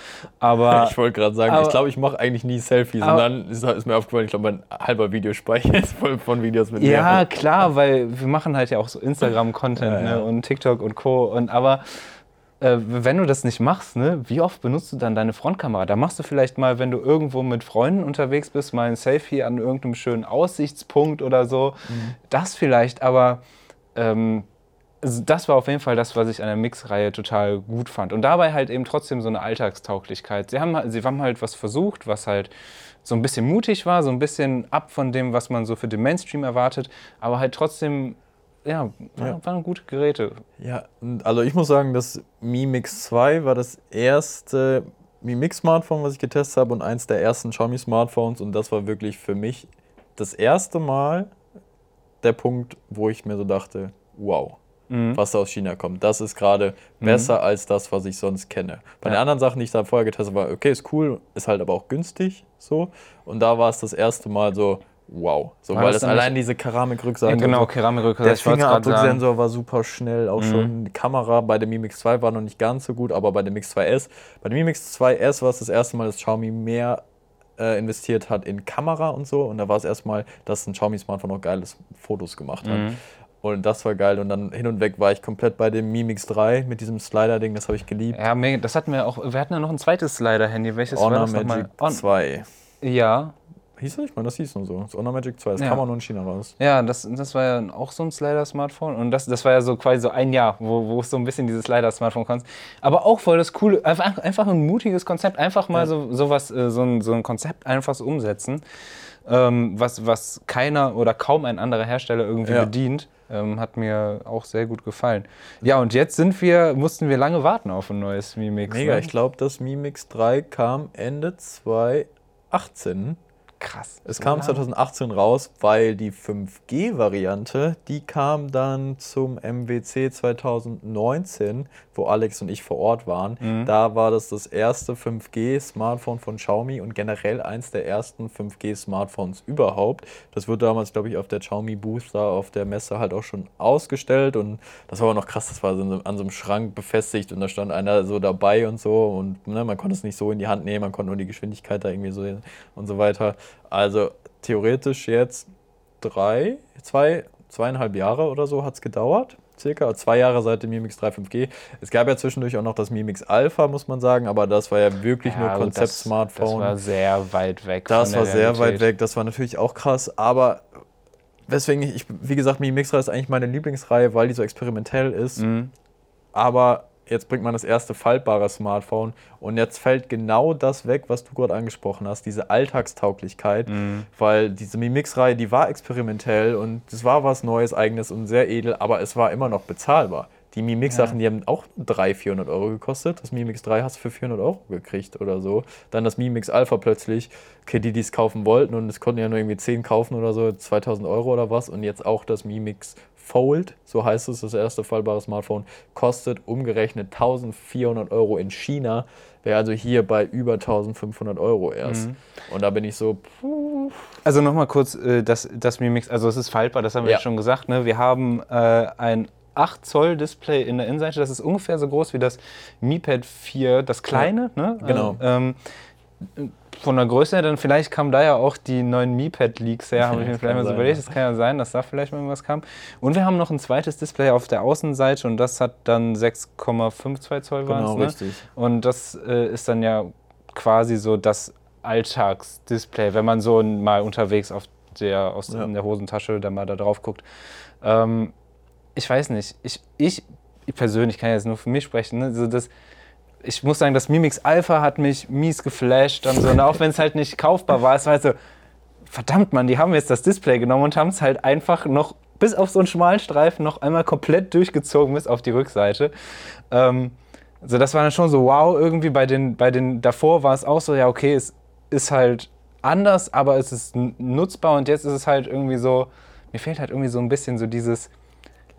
Aber <laughs> Ich wollte gerade sagen, aber- ich glaube, ich mache eigentlich nie Selfies. Und Aber- dann ist, ist mir aufgefallen, ich glaube, mein halber Videospeicher ist <laughs> voll von Videos mit Ja, mir. klar, weil wir machen halt ja auch so Instagram-Content Ja, ja. Ne, und TikTok und Co. Und aber äh, wenn du das nicht machst, ne, wie oft benutzt du dann deine Frontkamera? Da machst du vielleicht mal, wenn du irgendwo mit Freunden unterwegs bist, mal ein Selfie an irgendeinem schönen Aussichtspunkt oder so. Mhm. Das vielleicht, aber ähm, das war auf jeden Fall das, was ich an der Mix-Reihe total gut fand. Und dabei halt eben trotzdem so eine Alltagstauglichkeit. Sie haben, sie haben halt was versucht, was halt so ein bisschen mutig war, so ein bisschen ab von dem, was man so für den Mainstream erwartet, aber halt trotzdem, ja, war- Ja. waren gute Geräte. Ja, also ich muss sagen, das Mi Mix 2 war das erste Mi Mix Smartphone, was ich getestet habe und eins der ersten Xiaomi Smartphones und das war wirklich für mich das erste Mal der Punkt, wo ich mir so dachte, wow, Mhm. was da aus China kommt. Das ist gerade besser als das, was ich sonst kenne. Bei den Ja. anderen Sachen, die ich da vorher getestet habe, war okay, ist cool, ist halt aber auch günstig so und da war es das erste Mal so wow, so War weil das allein diese Keramikrückseite Ja, genau, so, Keramikrücke. der. Fingerabdrucksensor war super schnell, auch schon. Die Kamera bei dem Mi Mix 2 war noch nicht ganz so gut, aber bei dem Mix 2S, bei dem Mi Mix 2S war es das erste Mal, dass Xiaomi mehr äh, investiert hat in Kamera und so. Und da war es erstmal, dass ein Xiaomi-Smartphone auch geiles Fotos gemacht hat. Mhm. Und das war geil. Und dann hin und weg war ich komplett bei dem Mi Mix 3 mit diesem Slider-Ding, das habe ich geliebt. Ja, das hatten wir auch. Wir hatten ja noch ein zweites Slider-Handy. Welches war Honor das nochmal? Magic On- 2. Ja, Hieß das? Ich meine, das hieß nur so. Das Honor Magic 2. Das Ja. kam auch nur in China raus. Ja, das, das war ja auch so ein Slider-Smartphone. Und das, das war ja so quasi so ein Jahr, wo, wo es so ein bisschen dieses Slider-Smartphone kannst. Aber auch voll das coole, einfach, einfach ein mutiges Konzept. Einfach mal Ja. so, so, was, äh, so, ein, so ein Konzept einfach so umsetzen, ähm, was, was keiner oder kaum ein anderer Hersteller irgendwie Ja. bedient. Ähm, hat mir auch sehr gut gefallen. Ja, und jetzt sind wir, mussten wir lange warten auf ein neues Mi Mix. Mega, ne? ich glaube, das Mi Mix 3 kam Ende 2018. Krass. Es So kam lang? 2018 raus, weil die 5G-Variante, die kam dann zum MWC 2019, wo Alex und ich vor Ort waren. Mhm. Da war das das erste 5G-Smartphone von Xiaomi und generell eins der ersten 5G-Smartphones überhaupt. Das wurde damals, glaube ich, auf der Xiaomi Booth da auf der Messe halt auch schon ausgestellt und das war aber noch krass, das war so an so einem Schrank befestigt und da stand einer so dabei und so und ne, man konnte es nicht so in die Hand nehmen, man konnte nur die Geschwindigkeit da irgendwie so und so weiter. Also theoretisch jetzt drei, zwei, zweieinhalb Jahre oder so hat es gedauert. Circa zwei Jahre seit dem Mi Mix 3 5G. Es gab ja zwischendurch auch noch das Mi Mix Alpha, muss man sagen, aber das war ja wirklich nur Ja, das- Konzept-Smartphone. Das war sehr weit weg. Das war sehr weit weg, das war natürlich auch krass, aber weswegen ich, wie gesagt, Mi Mix 3 ist eigentlich meine Lieblingsreihe, weil die so experimentell ist. Mhm. Aber jetzt bringt man das erste faltbare Smartphone und jetzt fällt genau das weg, was du gerade angesprochen hast, diese Alltagstauglichkeit, Mhm. weil diese Mi Mix-Reihe, die war experimentell und es war was Neues, Eigenes und sehr edel, aber es war immer noch bezahlbar. Die Mi Mix-Sachen, die haben auch 300, 400 Euro gekostet. Das Mi Mix 3 hast du für 400 Euro gekriegt oder so. Dann das Mi Mix Alpha plötzlich, okay, die, die es kaufen wollten und es konnten ja nur irgendwie 10 kaufen oder so, 2000 Euro oder was. Und jetzt auch das Mi Mix Fold, so heißt es, das erste fallbare Smartphone, kostet umgerechnet 1400 Euro in China. Wäre also hier bei über 1500 Euro erst. Mhm. Und da bin ich so, Also nochmal kurz, äh, das, das Mi Mix, also es ist faltbar, das haben wir Ja. ja schon gesagt. Ne? Wir haben äh, ein 8 Zoll Display in der Innenseite, das ist ungefähr so groß wie das Mi Pad 4, das kleine. Ne? Genau. Äh, ähm, von der Größe her, dann vielleicht kamen da ja auch die neuen Mi Pad Leaks her, habe ich <laughs> mir vielleicht mal so überlegt. Das kann ja sein, dass da vielleicht mal irgendwas kam. Und wir haben noch ein zweites Display auf der Außenseite und das hat dann 6,52 Zoll waren genau ne? richtig. Und das äh, ist dann ja quasi so das Alltagsdisplay, wenn man so mal unterwegs auf der, aus, Ja. in der Hosentasche da mal da drauf guckt. Ähm, ich weiß nicht, ich, ich, ich persönlich kann jetzt nur für mich sprechen. Ne? Also das, ich muss sagen, das Mimix Alpha hat mich mies geflasht. Dann so, und auch wenn es halt nicht kaufbar war, es war halt so, verdammt Mann, die haben jetzt das Display genommen und haben es halt einfach noch bis auf so einen schmalen Streifen noch einmal komplett durchgezogen bis auf die Rückseite. Ähm, also das war dann schon so wow irgendwie. Bei den, bei den davor war es auch so, ja okay, es ist halt anders, aber es ist nutzbar und jetzt ist es halt irgendwie so, mir fehlt halt irgendwie so ein bisschen so dieses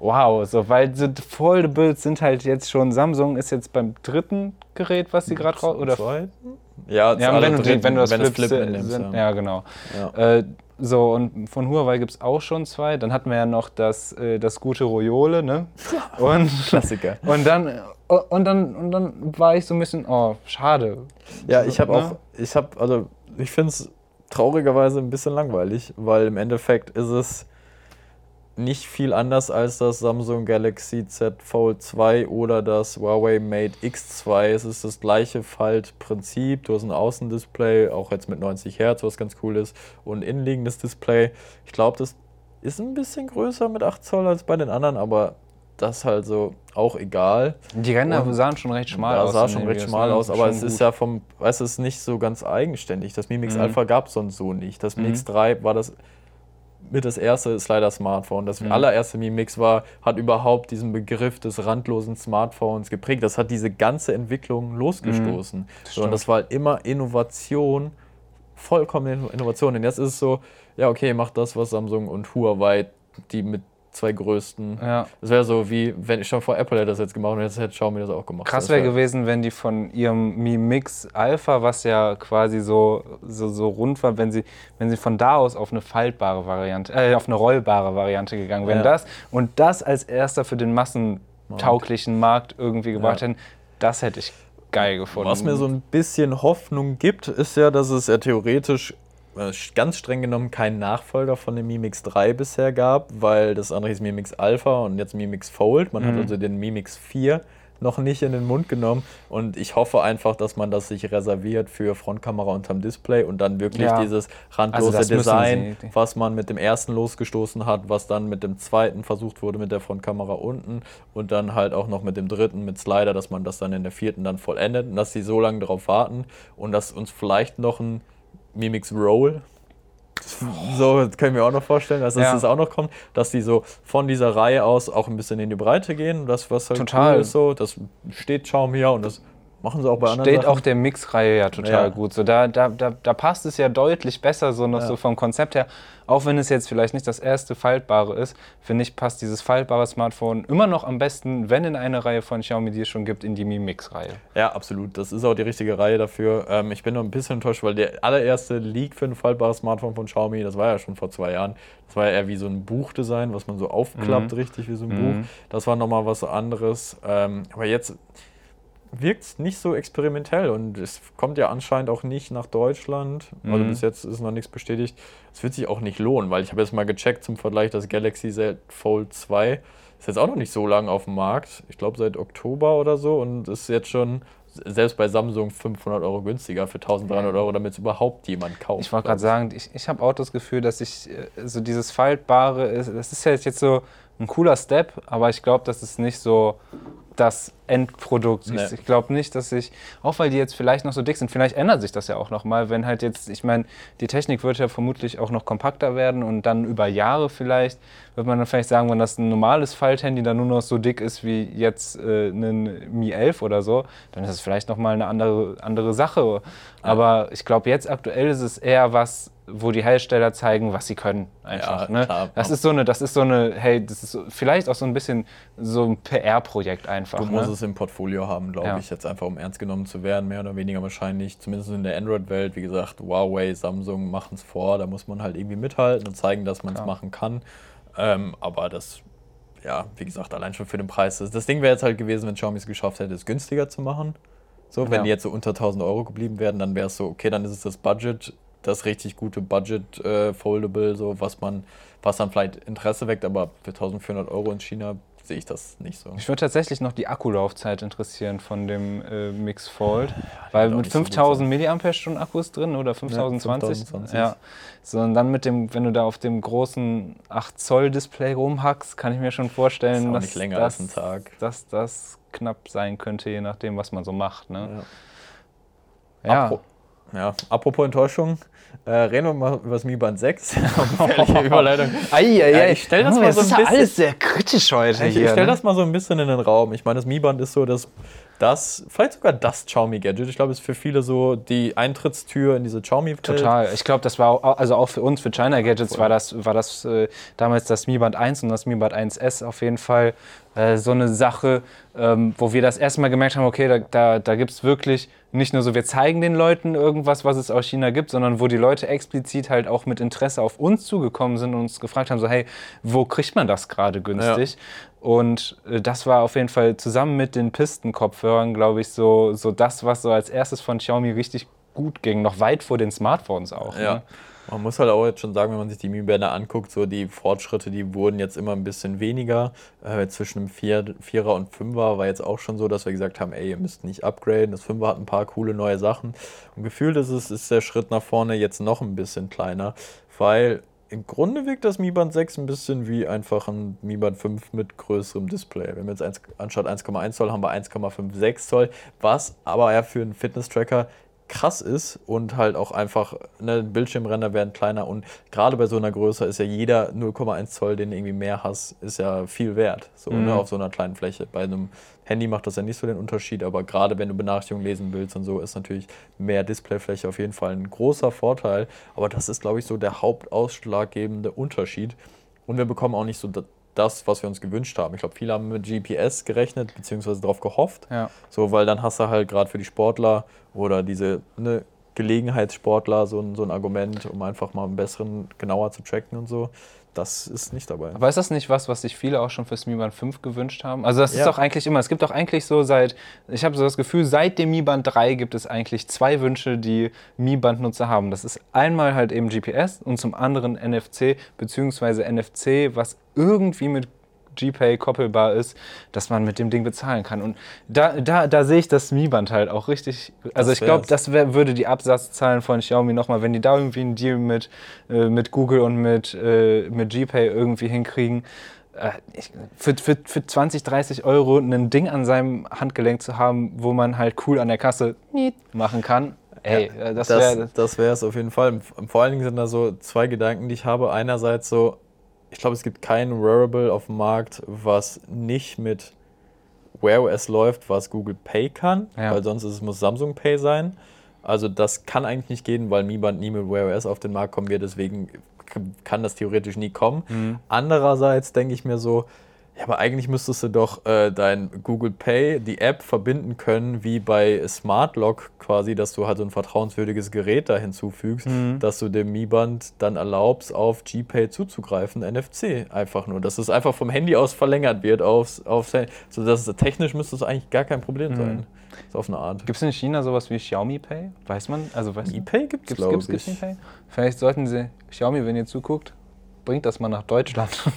Wow, so, weil so Foldables sind halt jetzt schon, Samsung ist jetzt beim dritten Gerät, was sie gerade raus, oder Zweiten? Ja, ja, wenn, du, dritten, wenn du das wenn Flip, Flip äh, nimmst, sind, ja. ja. genau. Ja. Äh, so, und von Huawei gibt es auch schon zwei. Dann hatten wir ja noch das, äh, das gute Royole, ne? <laughs> Und, Klassiker. und, dann, äh, und, dann, und dann war ich so ein bisschen, oh, schade. Ja, ich habe Ne? auch, ich habe, also ich finde es traurigerweise ein bisschen langweilig, weil im Endeffekt ist es nicht viel anders als das Samsung Galaxy Z Fold 2 oder das Huawei Mate X2. Es ist das gleiche Faltprinzip. Du hast ein Außendisplay, auch jetzt mit 90 Hertz, was ganz cool ist, und ein innenliegendes Display. Ich glaube, das ist ein bisschen größer mit 8 Zoll als bei den anderen, aber das ist halt so auch egal. Die Ränder Und- sahen schon recht schmal aus. sah schon recht schmal ne? aus, aber es ist gut. ja vom, es ist nicht so ganz eigenständig. Das Mi Mix Mhm. Alpha gab es sonst so nicht. Das Mi Mix Mhm. 3 war das mit das erste Slider-Smartphone. Das Mhm. allererste Mi Mix war, hat überhaupt diesen Begriff des randlosen Smartphones geprägt. Das hat diese ganze Entwicklung losgestoßen. Mhm. Das so, und das war immer Innovation, vollkommene Innovation. Und jetzt ist es so, ja, okay, mach das, was Samsung und Huawei, die mit zwei größten. Ja. Das wäre so wie, wenn ich schon vor Apple hätte das jetzt gemacht und jetzt hätte Xiaomi das auch gemacht. Krass wäre wär- gewesen, wenn die von ihrem Mi Mix Alpha, was ja quasi so, so, so rund war, wenn sie, wenn sie von da aus auf eine faltbare Variante, äh, auf eine rollbare Variante gegangen wären. Ja. Das und das als erster für den massentauglichen Markt irgendwie gebracht Ja. hätten, das hätte ich geil gefunden. Was mir so ein bisschen Hoffnung gibt, ist ja, dass es ja theoretisch ganz streng genommen keinen Nachfolger von dem Mi Mix 3 bisher gab, weil das andere hieß Mi Mix Alpha und jetzt Mi Mix Fold. Man hat Mhm. also den Mi Mix 4 noch nicht in den Mund genommen und ich hoffe einfach, dass man das sich reserviert für Frontkamera unterm Display und dann wirklich Ja. dieses randlose Also das müssen Design, was man mit dem ersten losgestoßen hat, was dann mit dem zweiten versucht wurde mit der Frontkamera unten und dann halt auch noch mit dem dritten mit Slider, dass man das dann in der vierten dann vollendet und dass sie so lange darauf warten und dass uns vielleicht noch ein Mimix Roll so das können wir auch noch vorstellen, dass Ja. das auch noch kommt, dass die so von dieser Reihe aus auch ein bisschen in die Breite gehen, das was halt Total. cool ist so, das steht Xiaomi ja und das Machen sie auch bei anderen Steht Sachen. auch der Mix-Reihe ja total Ja. gut. So, da, da, da, da passt es ja deutlich besser, so noch Ja. so vom Konzept her. Auch wenn es jetzt vielleicht nicht das erste Faltbare ist, finde ich, passt dieses faltbare Smartphone immer noch am besten, wenn in eine Reihe von Xiaomi, die es schon gibt, in die Mi Mix-Reihe. Ja, absolut. Das ist auch die richtige Reihe dafür. Ähm, ich bin noch ein bisschen enttäuscht, weil der allererste Leak für ein faltbares Smartphone von Xiaomi, das war ja schon vor zwei Jahren. Das war ja eher wie so ein Buchdesign, was man so aufklappt, richtig wie so ein Mhm. Buch. Das war nochmal was anderes. Ähm, aber jetzt wirkt es nicht so experimentell und es kommt ja anscheinend auch nicht nach Deutschland. Also Mhm. bis jetzt ist noch nichts bestätigt. Es wird sich auch nicht lohnen, weil ich habe jetzt mal gecheckt zum Vergleich, das Galaxy Z Fold 2 ist jetzt auch noch nicht so lange auf dem Markt. Ich glaube seit Oktober oder so und ist jetzt schon selbst bei Samsung 500 Euro günstiger für 1300 Euro, damit es überhaupt jemand kauft. Ich wollte gerade sagen, ich, ich habe auch das Gefühl, dass ich äh, so dieses Faltbare, ist, das ist ja jetzt so ein cooler Step, aber ich glaube, das ist nicht so das Endprodukt. Nee. Ich, ich glaube nicht, dass ich, auch weil die jetzt vielleicht noch so dick sind, vielleicht ändert sich das ja auch nochmal, wenn halt jetzt, ich meine, die Technik wird ja vermutlich auch noch kompakter werden und dann über Jahre vielleicht, wird man dann vielleicht sagen, wenn das ein normales Falthandy dann nur noch so dick ist wie jetzt äh, ein Mi 11 oder so, dann ist es vielleicht nochmal eine andere, andere Sache. Aber ich glaube, jetzt aktuell ist es eher was, wo die Hersteller zeigen, was sie können. Einfach. Ja, ne? klar. Das ist so eine, das ist so eine, hey, das ist so, vielleicht auch so ein bisschen so ein PR-Projekt einfach. Du musst ne? es im Portfolio haben, glaube Ja. ich, jetzt einfach um ernst genommen zu werden, mehr oder weniger wahrscheinlich. Zumindest in der Android-Welt, wie gesagt, Huawei, Samsung machen es vor, da muss man halt irgendwie mithalten und zeigen, dass man es machen kann. Ähm, aber das, ja, wie gesagt, allein schon für den Preis. Das, das Ding wäre jetzt halt gewesen, wenn Xiaomi es geschafft hätte, es günstiger zu machen. So, wenn Ja. die jetzt so unter 1000 Euro geblieben wären, dann wäre es so, okay, dann ist es das Budget, das richtig gute Budget äh, Foldable, so was man, was dann vielleicht Interesse weckt, aber für 1400 Euro in China sehe ich das nicht so. Mich würde tatsächlich noch die Akkulaufzeit interessieren von dem äh, Mix Fold. weil wird auch mit nicht so gut 5000 mAh Akku ist drin oder 5020. 5020. Ja. So, und dann mit dem, wenn du da auf dem großen 8 Zoll Display rumhackst, kann ich mir schon vorstellen, auch dass, länger das, als Tag. dass das knapp sein könnte, je nachdem, was man so macht. Ne? Ja. Ja, apropos Enttäuschung, äh, reden wir mal über das Mi Band 6. <laughs> <laughs> Gefährliche Überleitung. Eieiei. Ja, ich stell das mal so ein ist ja bisschen- alles sehr kritisch heute Ich, hier. ich stelle ne? das mal so ein bisschen in den Raum. Ich meine, das Mi Band ist so das, das, vielleicht sogar das Xiaomi-Gadget. Ich glaube, es ist für viele so die Eintrittstür in diese Xiaomi-Welt. Total. Ich glaube, das war auch, also auch für uns, für China Gadgets, war das, war das äh, damals das Mi Band 1 und das Mi Band 1S auf jeden Fall äh, so eine Sache, ähm, wo wir das erste Mal gemerkt haben, okay, da, da, da gibt es wirklich nicht nur so, wir zeigen den Leuten irgendwas, was es aus China gibt, sondern wo die Leute explizit halt auch mit Interesse auf uns zugekommen sind und uns gefragt haben, so, hey, wo kriegt man das gerade günstig? Und äh, das war auf jeden Fall zusammen mit den Pistenkopfhörern, glaube ich, so, so das, was so als erstes von Xiaomi richtig gut ging, noch weit vor den Smartphones auch. Ja. Ne? Man muss halt auch jetzt schon sagen, wenn man sich die Mi-Bänder anguckt, so die Fortschritte, die wurden jetzt immer ein bisschen weniger. Äh, zwischen dem Vier, Vierer und Fünfer war jetzt auch schon so, dass wir gesagt haben, ey, ihr müsst nicht upgraden. Das Fünfer hat ein paar coole neue Sachen. Und gefühlt ist es, ist der Schritt nach vorne jetzt noch ein bisschen kleiner, weil im Grunde wirkt das Mi Band 6 ein bisschen wie einfach ein Mi Band 5 mit größerem Display. Wir haben jetzt eins, anstatt 1,1 Zoll haben wir 1,56 Zoll, was aber ja für einen Fitness-Tracker krass ist und halt auch einfach, ne, Bildschirmränder werden kleiner und gerade bei so einer Größe ist ja jeder 0,1 Zoll, den du irgendwie mehr hast, ist ja viel wert, so Mhm. ne, auf so einer kleinen Fläche. Bei einem Handy macht das ja nicht so den Unterschied, aber gerade wenn du Benachrichtigungen lesen willst und so, ist natürlich mehr Displayfläche auf jeden Fall ein großer Vorteil, aber das ist, glaube ich, so der hauptausschlaggebende Unterschied und wir bekommen auch nicht so das, was wir uns gewünscht haben. Ich glaube, viele haben mit GPS gerechnet, beziehungsweise darauf gehofft, Ja. so, weil dann hast du halt gerade für die Sportler oder diese ne, Gelegenheitssportler so ein, so ein Argument, um einfach mal einen besseren, genauer zu tracken und so. Das ist nicht dabei. Aber ist das nicht was, was sich viele auch schon fürs Mi Band 5 gewünscht haben? Also das ist Ja. doch eigentlich immer, es gibt doch eigentlich so seit, ich habe so das Gefühl, seit dem Mi Band 3 gibt es eigentlich zwei Wünsche, die Mi Band-Nutzer haben. Das ist einmal halt eben GPS und zum anderen NFC, beziehungsweise NFC, was irgendwie mit GPay koppelbar ist, dass man mit dem Ding bezahlen kann. Und da, da, da sehe ich das Mi-Band halt auch richtig. Also Das ich glaube, das wär, würde die Absatzzahlen von Xiaomi nochmal, wenn die da irgendwie einen Deal mit, äh, mit Google und mit, äh, mit GPay irgendwie hinkriegen, äh, ich, für, für, für 20, 30 Euro ein Ding an seinem Handgelenk zu haben, wo man halt cool an der Kasse machen kann. Ey, äh, das wäre Das, das wäre es auf jeden Fall. Vor allen Dingen sind da so zwei Gedanken, die ich habe. Einerseits so, ich glaube, es gibt kein Wearable auf dem Markt, was nicht mit Wear OS läuft, was Google Pay kann, Ja. weil sonst ist es, muss Samsung Pay sein. Also das kann eigentlich nicht gehen, weil Mi Band nie mit Wear OS auf den Markt kommen wird, deswegen kann das theoretisch nie kommen. Mhm. Andererseits denke ich mir so, ja, aber eigentlich müsstest du doch äh, dein Google Pay, die App, verbinden können, wie bei Smart Lock quasi, dass du halt so ein vertrauenswürdiges Gerät da hinzufügst, Mhm. dass du dem Mi-Band dann erlaubst, auf GPay zuzugreifen, NFC einfach nur. Dass es einfach vom Handy aus verlängert wird aufs, aufs Handy. So dass es, technisch müsste es eigentlich gar kein Problem sein. So auf eine Art. Gibt es in China sowas wie Xiaomi Pay? Weiß man? Also weiß Mi-Pay gibt es, Gibt's, glaube gibt's, ich. gibt's nicht Pay? Vielleicht sollten sie, Xiaomi, wenn ihr zuguckt, bringt das mal nach Deutschland. <laughs>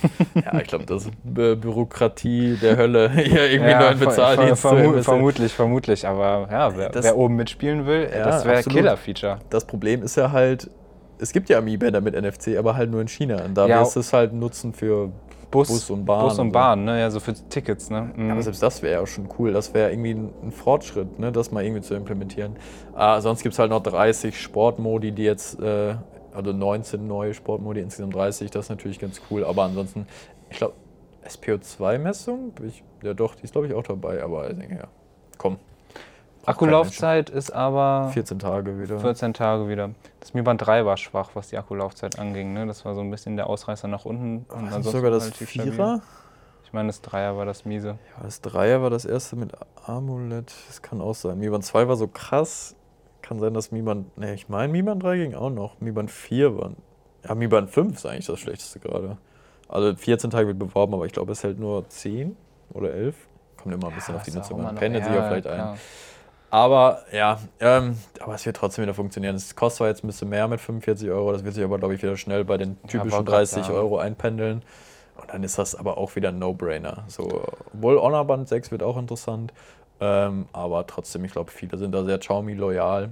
Ja, ich glaube, das ist Bü Bürokratie der Hölle, <laughs> hier irgendwie Ja, ver- Bezahldienst ver- zu vermu vermutlich, vermutlich. Aber ja, wer, Das- wer oben mitspielen will, Ja, das wäre absolut. Killer-Feature. Das Problem ist ja halt, es gibt ja Mi-Bänder mit NFC, aber halt nur in China. Und da Ja. wirst du es halt nutzen für Bus, Bus und Bahn Bus und und so. Bahn, ne? Ja, so für Tickets, ne? Mhm. Ja, aber selbst das wäre ja schon cool. Das wäre irgendwie ein, ein Fortschritt, ne, das mal irgendwie zu implementieren. Ah, sonst gibt es halt noch 30 Sportmodi, die jetzt, äh, also 19 neue Sportmodi, insgesamt 30, das ist natürlich ganz cool. Aber ansonsten, ich glaube, SPO2-Messung, ich- ja doch, die ist glaube ich auch dabei, aber ich denke, ja, komm. Akkulaufzeit ist aber Mensch. 14 Tage wieder. 14 Tage wieder. Das Mi Band 3 war schwach, was die Akkulaufzeit anging. Ne? Das war so ein bisschen der Ausreißer nach unten. Und Ach, das ist ansonsten sogar das stabil. Vierer. Ich meine, das Dreier war das miese. Ja, das Dreier war das erste mit AMOLED. Das kann auch sein. Mi Band 2 war so krass. Kann sein, dass Mi Band. Ne, ich meine, Mi Band 3 ging auch noch. Mi Band 4 war. Ja, Mi Band 5 ist eigentlich das schlechteste gerade. Also 14 Tage wird beworben, aber ich glaube, es hält nur 10 oder 11. Kommt immer ein bisschen auf die Nutzung an. Pendelt sich ja, auch vielleicht ein. klar. Aber ja, ähm, aber es wird trotzdem wieder funktionieren. Es kostet zwar jetzt ein bisschen mehr mit 45 Euro, das wird sich aber, glaube ich, wieder schnell bei den typischen wollte grad 30 sagen. Euro einpendeln. Und dann ist das aber auch wieder ein No-Brainer. So, obwohl Honor Band 6 wird auch interessant. Ähm, aber trotzdem, ich glaube, viele sind da sehr Xiaomi-loyal.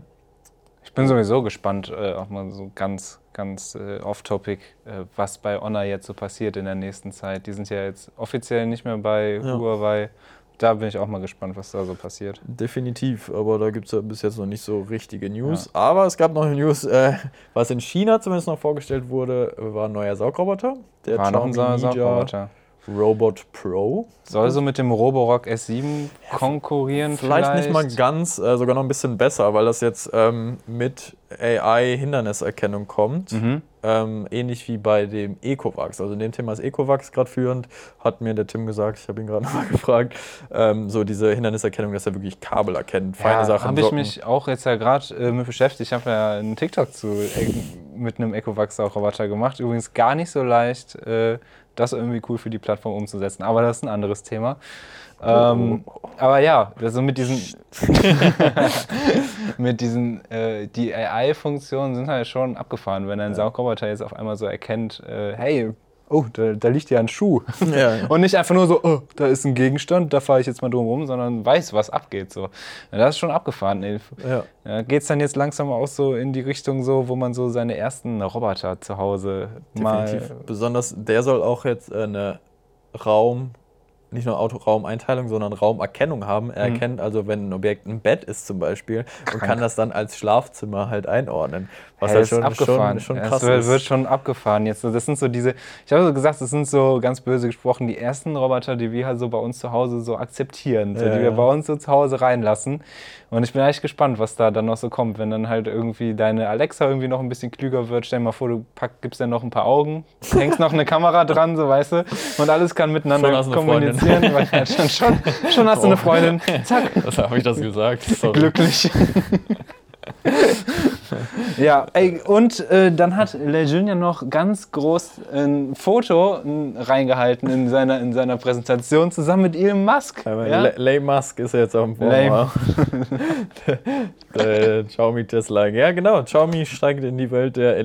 Ich bin sowieso gespannt, äh, auch mal so ganz, ganz äh, off-topic, äh, was bei Honor jetzt so passiert in der nächsten Zeit. Die sind ja jetzt offiziell nicht mehr bei Ja. Huawei. Da bin ich auch mal gespannt, was da so passiert. Definitiv, aber da gibt es ja bis jetzt noch nicht so richtige News. Aber es gab noch eine News, äh, was in China zumindest noch vorgestellt wurde, war ein neuer Saugroboter. Der War noch ein Ninja Saugroboter. Robot Pro. Soll so mit dem Roborock S7 konkurrieren Vielleicht, vielleicht? nicht mal ganz, äh, sogar noch ein bisschen besser, weil das jetzt ähm, mit AI-Hinderniserkennung kommt. Mhm. Ähm, ähnlich wie bei dem Ecovax. Also in dem Thema ist Ecovax gerade führend, hat mir der Tim gesagt, ich habe ihn gerade <laughs> nochmal gefragt, ähm, so diese Hinderniserkennung, dass er wirklich Kabel erkennt, feine Ja, Sachen. habe ich mich auch jetzt ja gerade äh, mit beschäftigt. Ich habe ja einen TikTok zu äh, mit einem Ecovax-Roboter gemacht. Übrigens gar nicht so leicht, äh, das irgendwie cool für die Plattform umzusetzen. Aber das ist ein anderes Thema. Ähm, aber ja, also mit diesen, <laughs> mit diesen, äh, die AI-Funktionen sind halt schon abgefahren, wenn ein Saugroboter jetzt auf einmal so erkennt, äh, hey, oh, da, da liegt ja ein Schuh. <laughs> Ja. Und nicht einfach nur so, oh, da ist ein Gegenstand, da fahre ich jetzt mal drum rum, sondern weiß, was abgeht. So. Ja, das ist schon abgefahren. ey. Ja. Ja, Geht es dann jetzt langsam auch so in die Richtung, so, wo man so seine ersten Roboter zu Hause Definitiv. mal. Besonders der soll auch jetzt äh, eine Raum, nicht nur Autoraumeinteilung, sondern Raumerkennung haben. Er Mhm. erkennt also, wenn ein Objekt ein Bett ist zum Beispiel und Krank. kann das dann als Schlafzimmer halt einordnen. Was Hey, halt schon, ist abgefahren. schon, schon krass es wird, ist. wird schon abgefahren jetzt. Das sind so diese, ich habe so gesagt, das sind so ganz böse gesprochen, die ersten Roboter, die wir halt so bei uns zu Hause so akzeptieren, so, Ja, die wir bei uns so zu Hause reinlassen. Und ich bin echt gespannt, was da dann noch so kommt, wenn dann halt irgendwie deine Alexa irgendwie noch ein bisschen klüger wird. Stell dir mal vor, du pack, gibst dir noch ein paar Augen, hängst noch eine Kamera dran, so weißt du, und alles kann miteinander Schon <laughs> Weil, ja, schon, schon, schon hast du eine Oh. Freundin. Zack, Was habe ich das gesagt? Sorry. glücklich. ja, ey, und äh, dann hat Lejeune ja noch ganz groß ein Foto reingehalten in seiner, in seiner Präsentation zusammen mit Elon Musk. Ja? Lay Musk ist jetzt am Lame. Vormarsch. <laughs> der Xiaomi Tesla. Ja, genau. Xiaomi steigt in die Welt der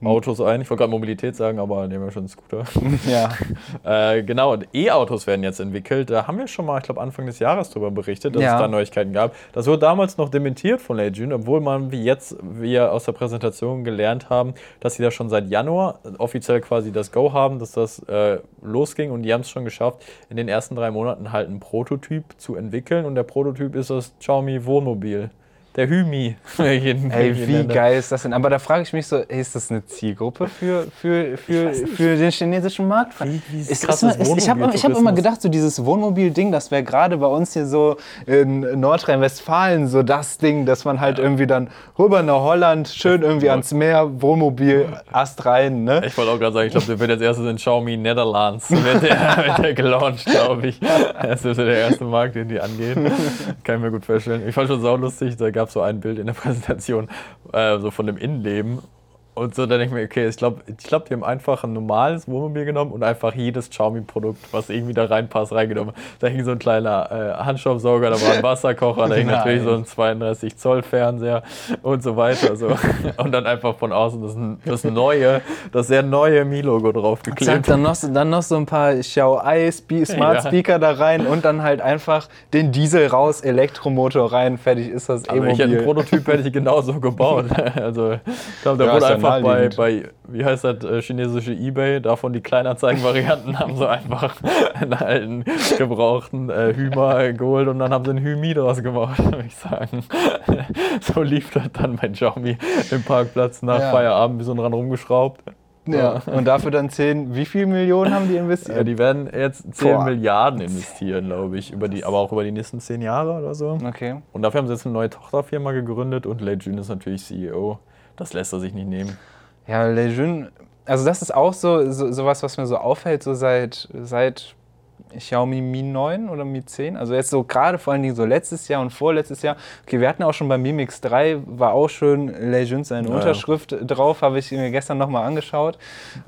Elektroautos ein. Ich wollte gerade Mobilität sagen, aber nehmen wir schon einen Scooter. <laughs> ja. <laughs> Äh, genau, und E-Autos werden jetzt entwickelt. Da haben wir schon mal, ich glaube, Anfang des Jahres darüber berichtet, dass Ja. es da Neuigkeiten gab. Das wurde damals noch dementiert von Leijun, obwohl man, wie jetzt wir aus der Präsentation gelernt haben, dass sie da schon seit Januar offiziell quasi das Go haben, dass das äh, losging und die haben es schon geschafft, in den ersten drei Monaten halt einen Prototyp zu entwickeln und der Prototyp ist das Xiaomi Wohnmobil. Der jeden, Ey, jeden wie Länder. geil ist das denn? Aber da frage ich mich so, ist das eine Zielgruppe für, für, für, für den chinesischen Markt? Wie- wie Ist- krass ist, ist ich habe ich hab immer gedacht, so dieses Wohnmobil-Ding, das wäre gerade bei uns hier so in Nordrhein-Westfalen so das Ding, dass man halt irgendwie dann rüber nach Holland, schön irgendwie ans Meer, Wohnmobil, Ast rein, ne? Ich wollte auch gerade sagen, ich glaube, der wird als erstes in Xiaomi Netherlands <laughs> wird der, wird der gelauncht, glaube ich. Das ist der erste Markt, den die angehen. Kann ich mir gut vorstellen. Ich fand schon saulustig, da gab es so ein Bild in der <laughs> Präsentation, äh, so von dem Innenleben. Und so, da denke ich mir, okay, ich glaube, ich glaub, die haben einfach ein normales Wohnmobil genommen und einfach jedes Xiaomi-Produkt, was irgendwie da reinpasst, reingenommen. Da hing so ein kleiner äh, Handstaubsauger, da war ein Wasserkocher, da hing <laughs> natürlich so ein 32 Zoll Fernseher und so weiter. So. <laughs> Und dann einfach von außen das, das neue, das sehr neue Mi-Logo Zack, draufgeklebt. dann noch, so- dann noch so ein paar Xiaomi Spe Smart Ja. Speaker da rein und dann halt einfach den Diesel raus, Elektromotor rein, fertig ist das Also ich hätte einen E-Mobil. Prototyp hätte ich genauso gebaut. <laughs> Also ich glaube, der Ja, wurde ist ja einfach bei, bei, wie heißt das, äh, chinesische Ebay, davon die Kleinanzeigen-Varianten <laughs> haben sie einfach einen alten, gebrauchten äh, Hümer geholt und dann haben sie einen Hymi draus gemacht, <laughs> würde ich sagen. <laughs> So lief das dann bei Xiaomi im Parkplatz nach Ja. Feierabend wie so dran rumgeschraubt. Ja, und dafür dann 10, wie viel Millionen haben die Ja, investiert? die werden jetzt 10 Boah. Milliarden investieren, glaube ich, über die, aber auch über die nächsten 10 Jahre oder so. Okay. Und dafür haben sie jetzt eine neue Tochterfirma gegründet und Lei Jun ist natürlich CEO. Das lässt er sich nicht nehmen. Ja, Lejeune, also das ist auch so, so sowas, was mir so auffällt, so seit, seit Xiaomi Mi 9 oder Mi 10. Also jetzt so gerade vor allen Dingen so letztes Jahr und vorletztes Jahr. Okay, wir hatten auch schon beim Mi Mix 3, war auch schön Lejeune seine Ja, ja. Unterschrift drauf, habe ich mir gestern nochmal angeschaut.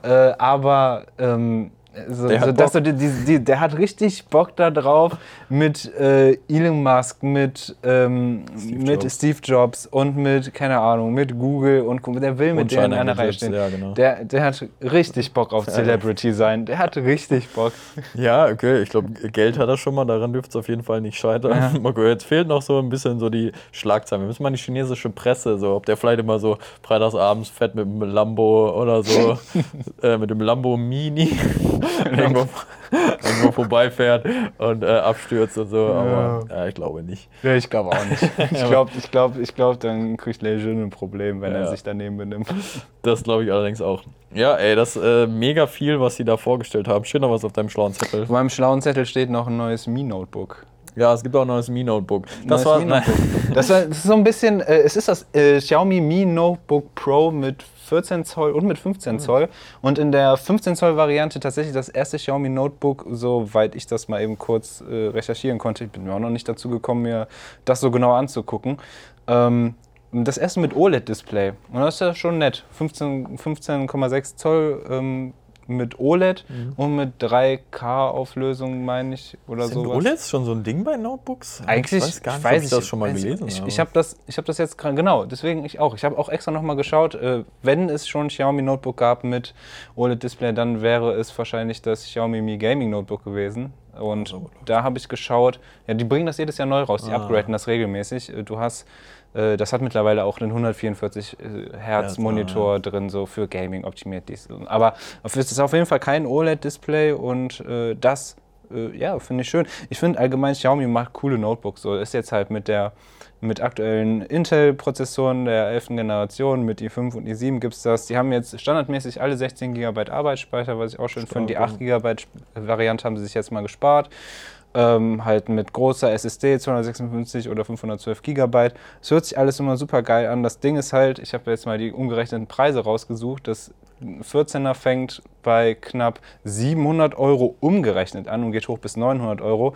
Äh, aber ähm, so, Der hat so, dass so die, die, der hat richtig Bock da drauf mit äh, Elon Musk, mit, ähm, Steve mit Jobs. Steve Jobs und mit, keine Ahnung, mit Google und der will mit Und denen in einer Reihe stehen. ja, genau. Der, der hat richtig Bock auf Celebrity sein. Der hat richtig Bock. Ja, okay, ich glaube, Geld hat er schon mal, daran dürfte es auf jeden Fall nicht scheitern. Ja. <laughs> Gucken, Jetzt fehlt noch so ein bisschen so die Schlagzeilen. Wir müssen mal in die chinesische Presse, so ob der vielleicht immer so freitagsabends fett mit dem Lambo oder so, <laughs> äh, mit dem Lambo Mini <laughs> irgendwo, irgendwo vorbeifährt und äh, abstürzt und so, aber ja, ich glaube nicht. Ja, ich glaube auch nicht. <laughs> Ich glaube, ich glaub, ich glaub, dann kriegt Lejeune ein Problem, wenn Ja. er sich daneben benimmt. <laughs> Das glaube ich allerdings auch. Ja, ey, das ist äh, mega viel, was sie da vorgestellt haben. Steht noch was auf deinem schlauen Zettel. Auf meinem schlauen Zettel steht noch ein neues Mi-Notebook. Ja, es gibt auch ein neues Mi-Notebook. Das Neues war, Mi Notebook. Das, war, das ist so ein bisschen, äh, es ist das äh, Xiaomi Mi Notebook Pro mit 14 Zoll und mit 15 Zoll. Und in der 15 Zoll Variante tatsächlich das erste Xiaomi Notebook, soweit ich das mal eben kurz äh, recherchieren konnte. Ich bin mir auch noch nicht dazu gekommen, mir das so genau anzugucken. Ähm, das erste mit OLED-Display. Und das ist ja schon nett. 15 15,6 Zoll ähm, mit OLED und mit 3K-Auflösung, meine ich, oder Sind sowas. OLEDs schon so ein Ding bei Notebooks? Eigentlich, ich weiß gar nicht, weiß ob ich das schon mal weiß gelesen Ich, habe. ich habe das, ich hab das jetzt gerade, genau, deswegen ich auch. Ich habe auch extra nochmal geschaut, äh, wenn es schon ein Xiaomi Notebook gab mit OLED-Display, dann wäre es wahrscheinlich das Xiaomi Mi Gaming Notebook gewesen. Und Also, da habe ich geschaut, ja, die bringen das jedes Jahr neu raus, die Ah. upgraden das regelmäßig. Äh, Du hast, das hat mittlerweile auch einen 144 äh, Hertz Ja, Monitor drin, so für Gaming optimiert. Dies. Aber es ist auf jeden Fall kein OLED-Display und äh, das äh, ja, finde ich schön. Ich finde allgemein, Xiaomi macht coole Notebooks. So ist jetzt halt mit der mit aktuellen Intel-Prozessoren der 11. Generation, mit i5 und i7 gibt es das. Die haben jetzt standardmäßig alle 16 GB Arbeitsspeicher, was ich auch schön finde. Die 8 GB Variante haben sie sich jetzt mal gespart. Ähm, halt mit großer SSD, 256 oder 512 GB. Es hört sich alles immer super geil an. Das Ding ist halt, ich habe jetzt mal die umgerechneten Preise rausgesucht. Das 14er fängt bei knapp 700 Euro umgerechnet an und geht hoch bis 900 Euro.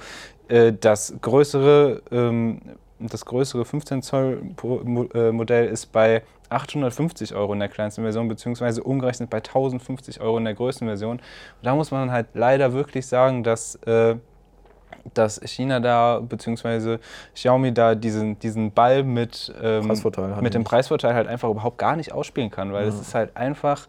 Äh, das größere, ähm, das größere 15 Zoll äh, Modell ist bei 850 Euro in der kleinsten Version, beziehungsweise umgerechnet bei 1050 Euro in der größten Version. Und da muss man halt leider wirklich sagen, dass äh, dass China da, beziehungsweise Xiaomi da diesen, diesen Ball mit, ähm, mit dem. Preisvorteil halt einfach überhaupt gar nicht ausspielen kann, weil es ist halt einfach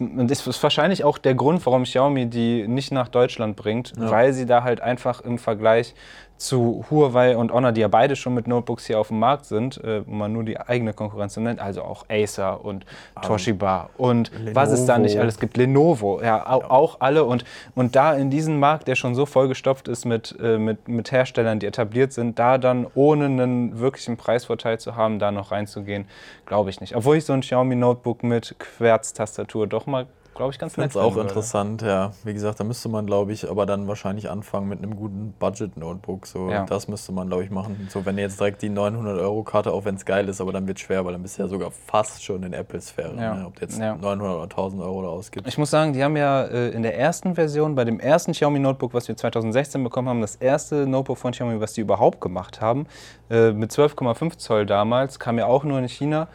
Und das ist wahrscheinlich auch der Grund, warum Xiaomi die nicht nach Deutschland bringt, Ja. weil sie da halt einfach im Vergleich zu Huawei und Honor, die ja beide schon mit Notebooks hier auf dem Markt sind, äh, wo man nur die eigene Konkurrenz nennt, also auch Acer und Toshiba und was es da nicht Lenovo. alles gibt, Lenovo, ja, au, auch alle und, und da in diesem Markt, der schon so vollgestopft ist mit, äh, mit, mit Herstellern, die etabliert sind, da dann ohne einen wirklichen Preisvorteil zu haben, da noch reinzugehen, glaube ich nicht. Obwohl ich so ein Xiaomi Notebook mit Querztastatur doch mal, glaube ich, ganz Ich finde es nett auch würde. interessant, ja. Wie gesagt, da müsste man, glaube ich, aber dann wahrscheinlich anfangen mit einem guten Budget-Notebook. So, Ja. das müsste man, glaube ich, machen. So, wenn jetzt direkt die 900-Euro-Karte, auch wenn es geil ist, aber dann wird es schwer, weil dann bist du ja sogar fast schon in Apple-Sphäre. Ja. Ne? Ob du jetzt Ja. 900 oder 1000 Euro da ausgibst. Ich muss sagen, die haben ja äh, in der ersten Version, bei dem ersten Xiaomi Notebook, was wir 2016 bekommen haben, das erste Notebook von Xiaomi, was die überhaupt gemacht haben, äh, mit 12,5 Zoll damals, kam ja auch nur in China.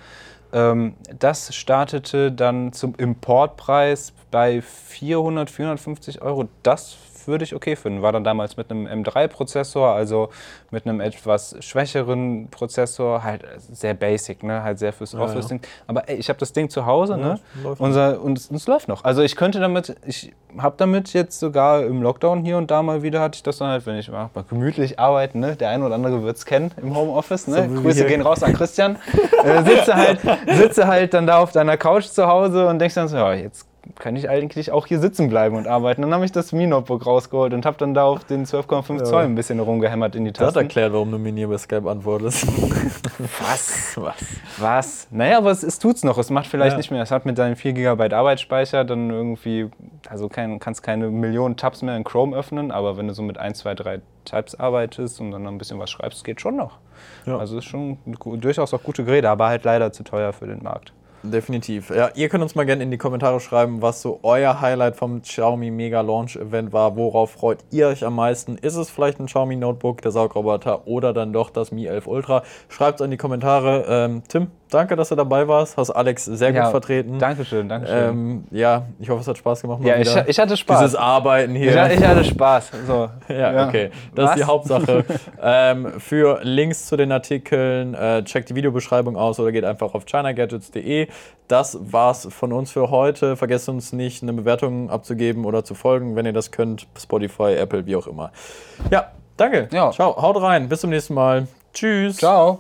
Ähm, das startete dann zum Importpreis bei 400, 450 Euro. Das würde ich okay finden. War dann damals mit einem M3-Prozessor, also mit einem etwas schwächeren Prozessor, halt sehr basic, ne? halt sehr fürs Ja, Office-Ding. Aber ey, ich habe das Ding zu Hause ne? es läuft Unser, und es, es läuft noch. Also ich könnte damit, ich habe damit jetzt sogar im Lockdown hier und da mal wieder, hatte ich das dann halt, wenn ich mal gemütlich arbeite, ne? der eine oder andere wird es kennen im Homeoffice, ne? So Grüße gehen raus an Christian. äh, sitze, halt, sitze halt dann da auf deiner Couch zu Hause und denkst dann so, ja, jetzt kann ich eigentlich auch hier sitzen bleiben und arbeiten. Dann habe ich das Mi-Notebook rausgeholt und habe dann da auf den 12,5 Zoll ein bisschen rumgehämmert in die Das Tasten. erklärt, warum du mir nie über Skype antwortest. <laughs> Was? Was? Was? Naja, aber es, es tut's noch. Es macht vielleicht Ja. nicht mehr. Es hat mit deinen 4 GB Arbeitsspeicher dann irgendwie, also kein, kannst keine Millionen Tabs mehr in Chrome öffnen, aber wenn du so mit 1, 2, 3 Tabs arbeitest und dann noch ein bisschen was schreibst, geht schon noch. Ja. Also ist schon durchaus auch gute Geräte, aber halt leider zu teuer für den Markt. Definitiv. Ja, ihr könnt uns mal gerne in die Kommentare schreiben, was so euer Highlight vom Xiaomi Mega Launch Event war. Worauf freut ihr euch am meisten? Ist es vielleicht ein Xiaomi Notebook, der Saugroboter oder dann doch das Mi 11 Ultra? Schreibt es in die Kommentare. Ähm, Tim, danke, dass du dabei warst. Hast Alex sehr gut vertreten. Dankeschön, Dankeschön. Ähm, ja, ich hoffe, es hat Spaß gemacht. ja, ich, ich hatte Spaß. Dieses Arbeiten hier. ich, ich hatte Spaß. So. <laughs> Ja, okay. Das ist die Was? Hauptsache. <laughs> ähm, für Links zu den Artikeln, äh, checkt die Videobeschreibung aus oder geht einfach auf chinagadgets.de. Das war's von uns für heute. Vergesst uns nicht, eine Bewertung abzugeben oder zu folgen, wenn ihr das könnt. Spotify, Apple, wie auch immer. Ja, danke. Ja. Ciao. Haut rein. Bis zum nächsten Mal. Tschüss. Ciao.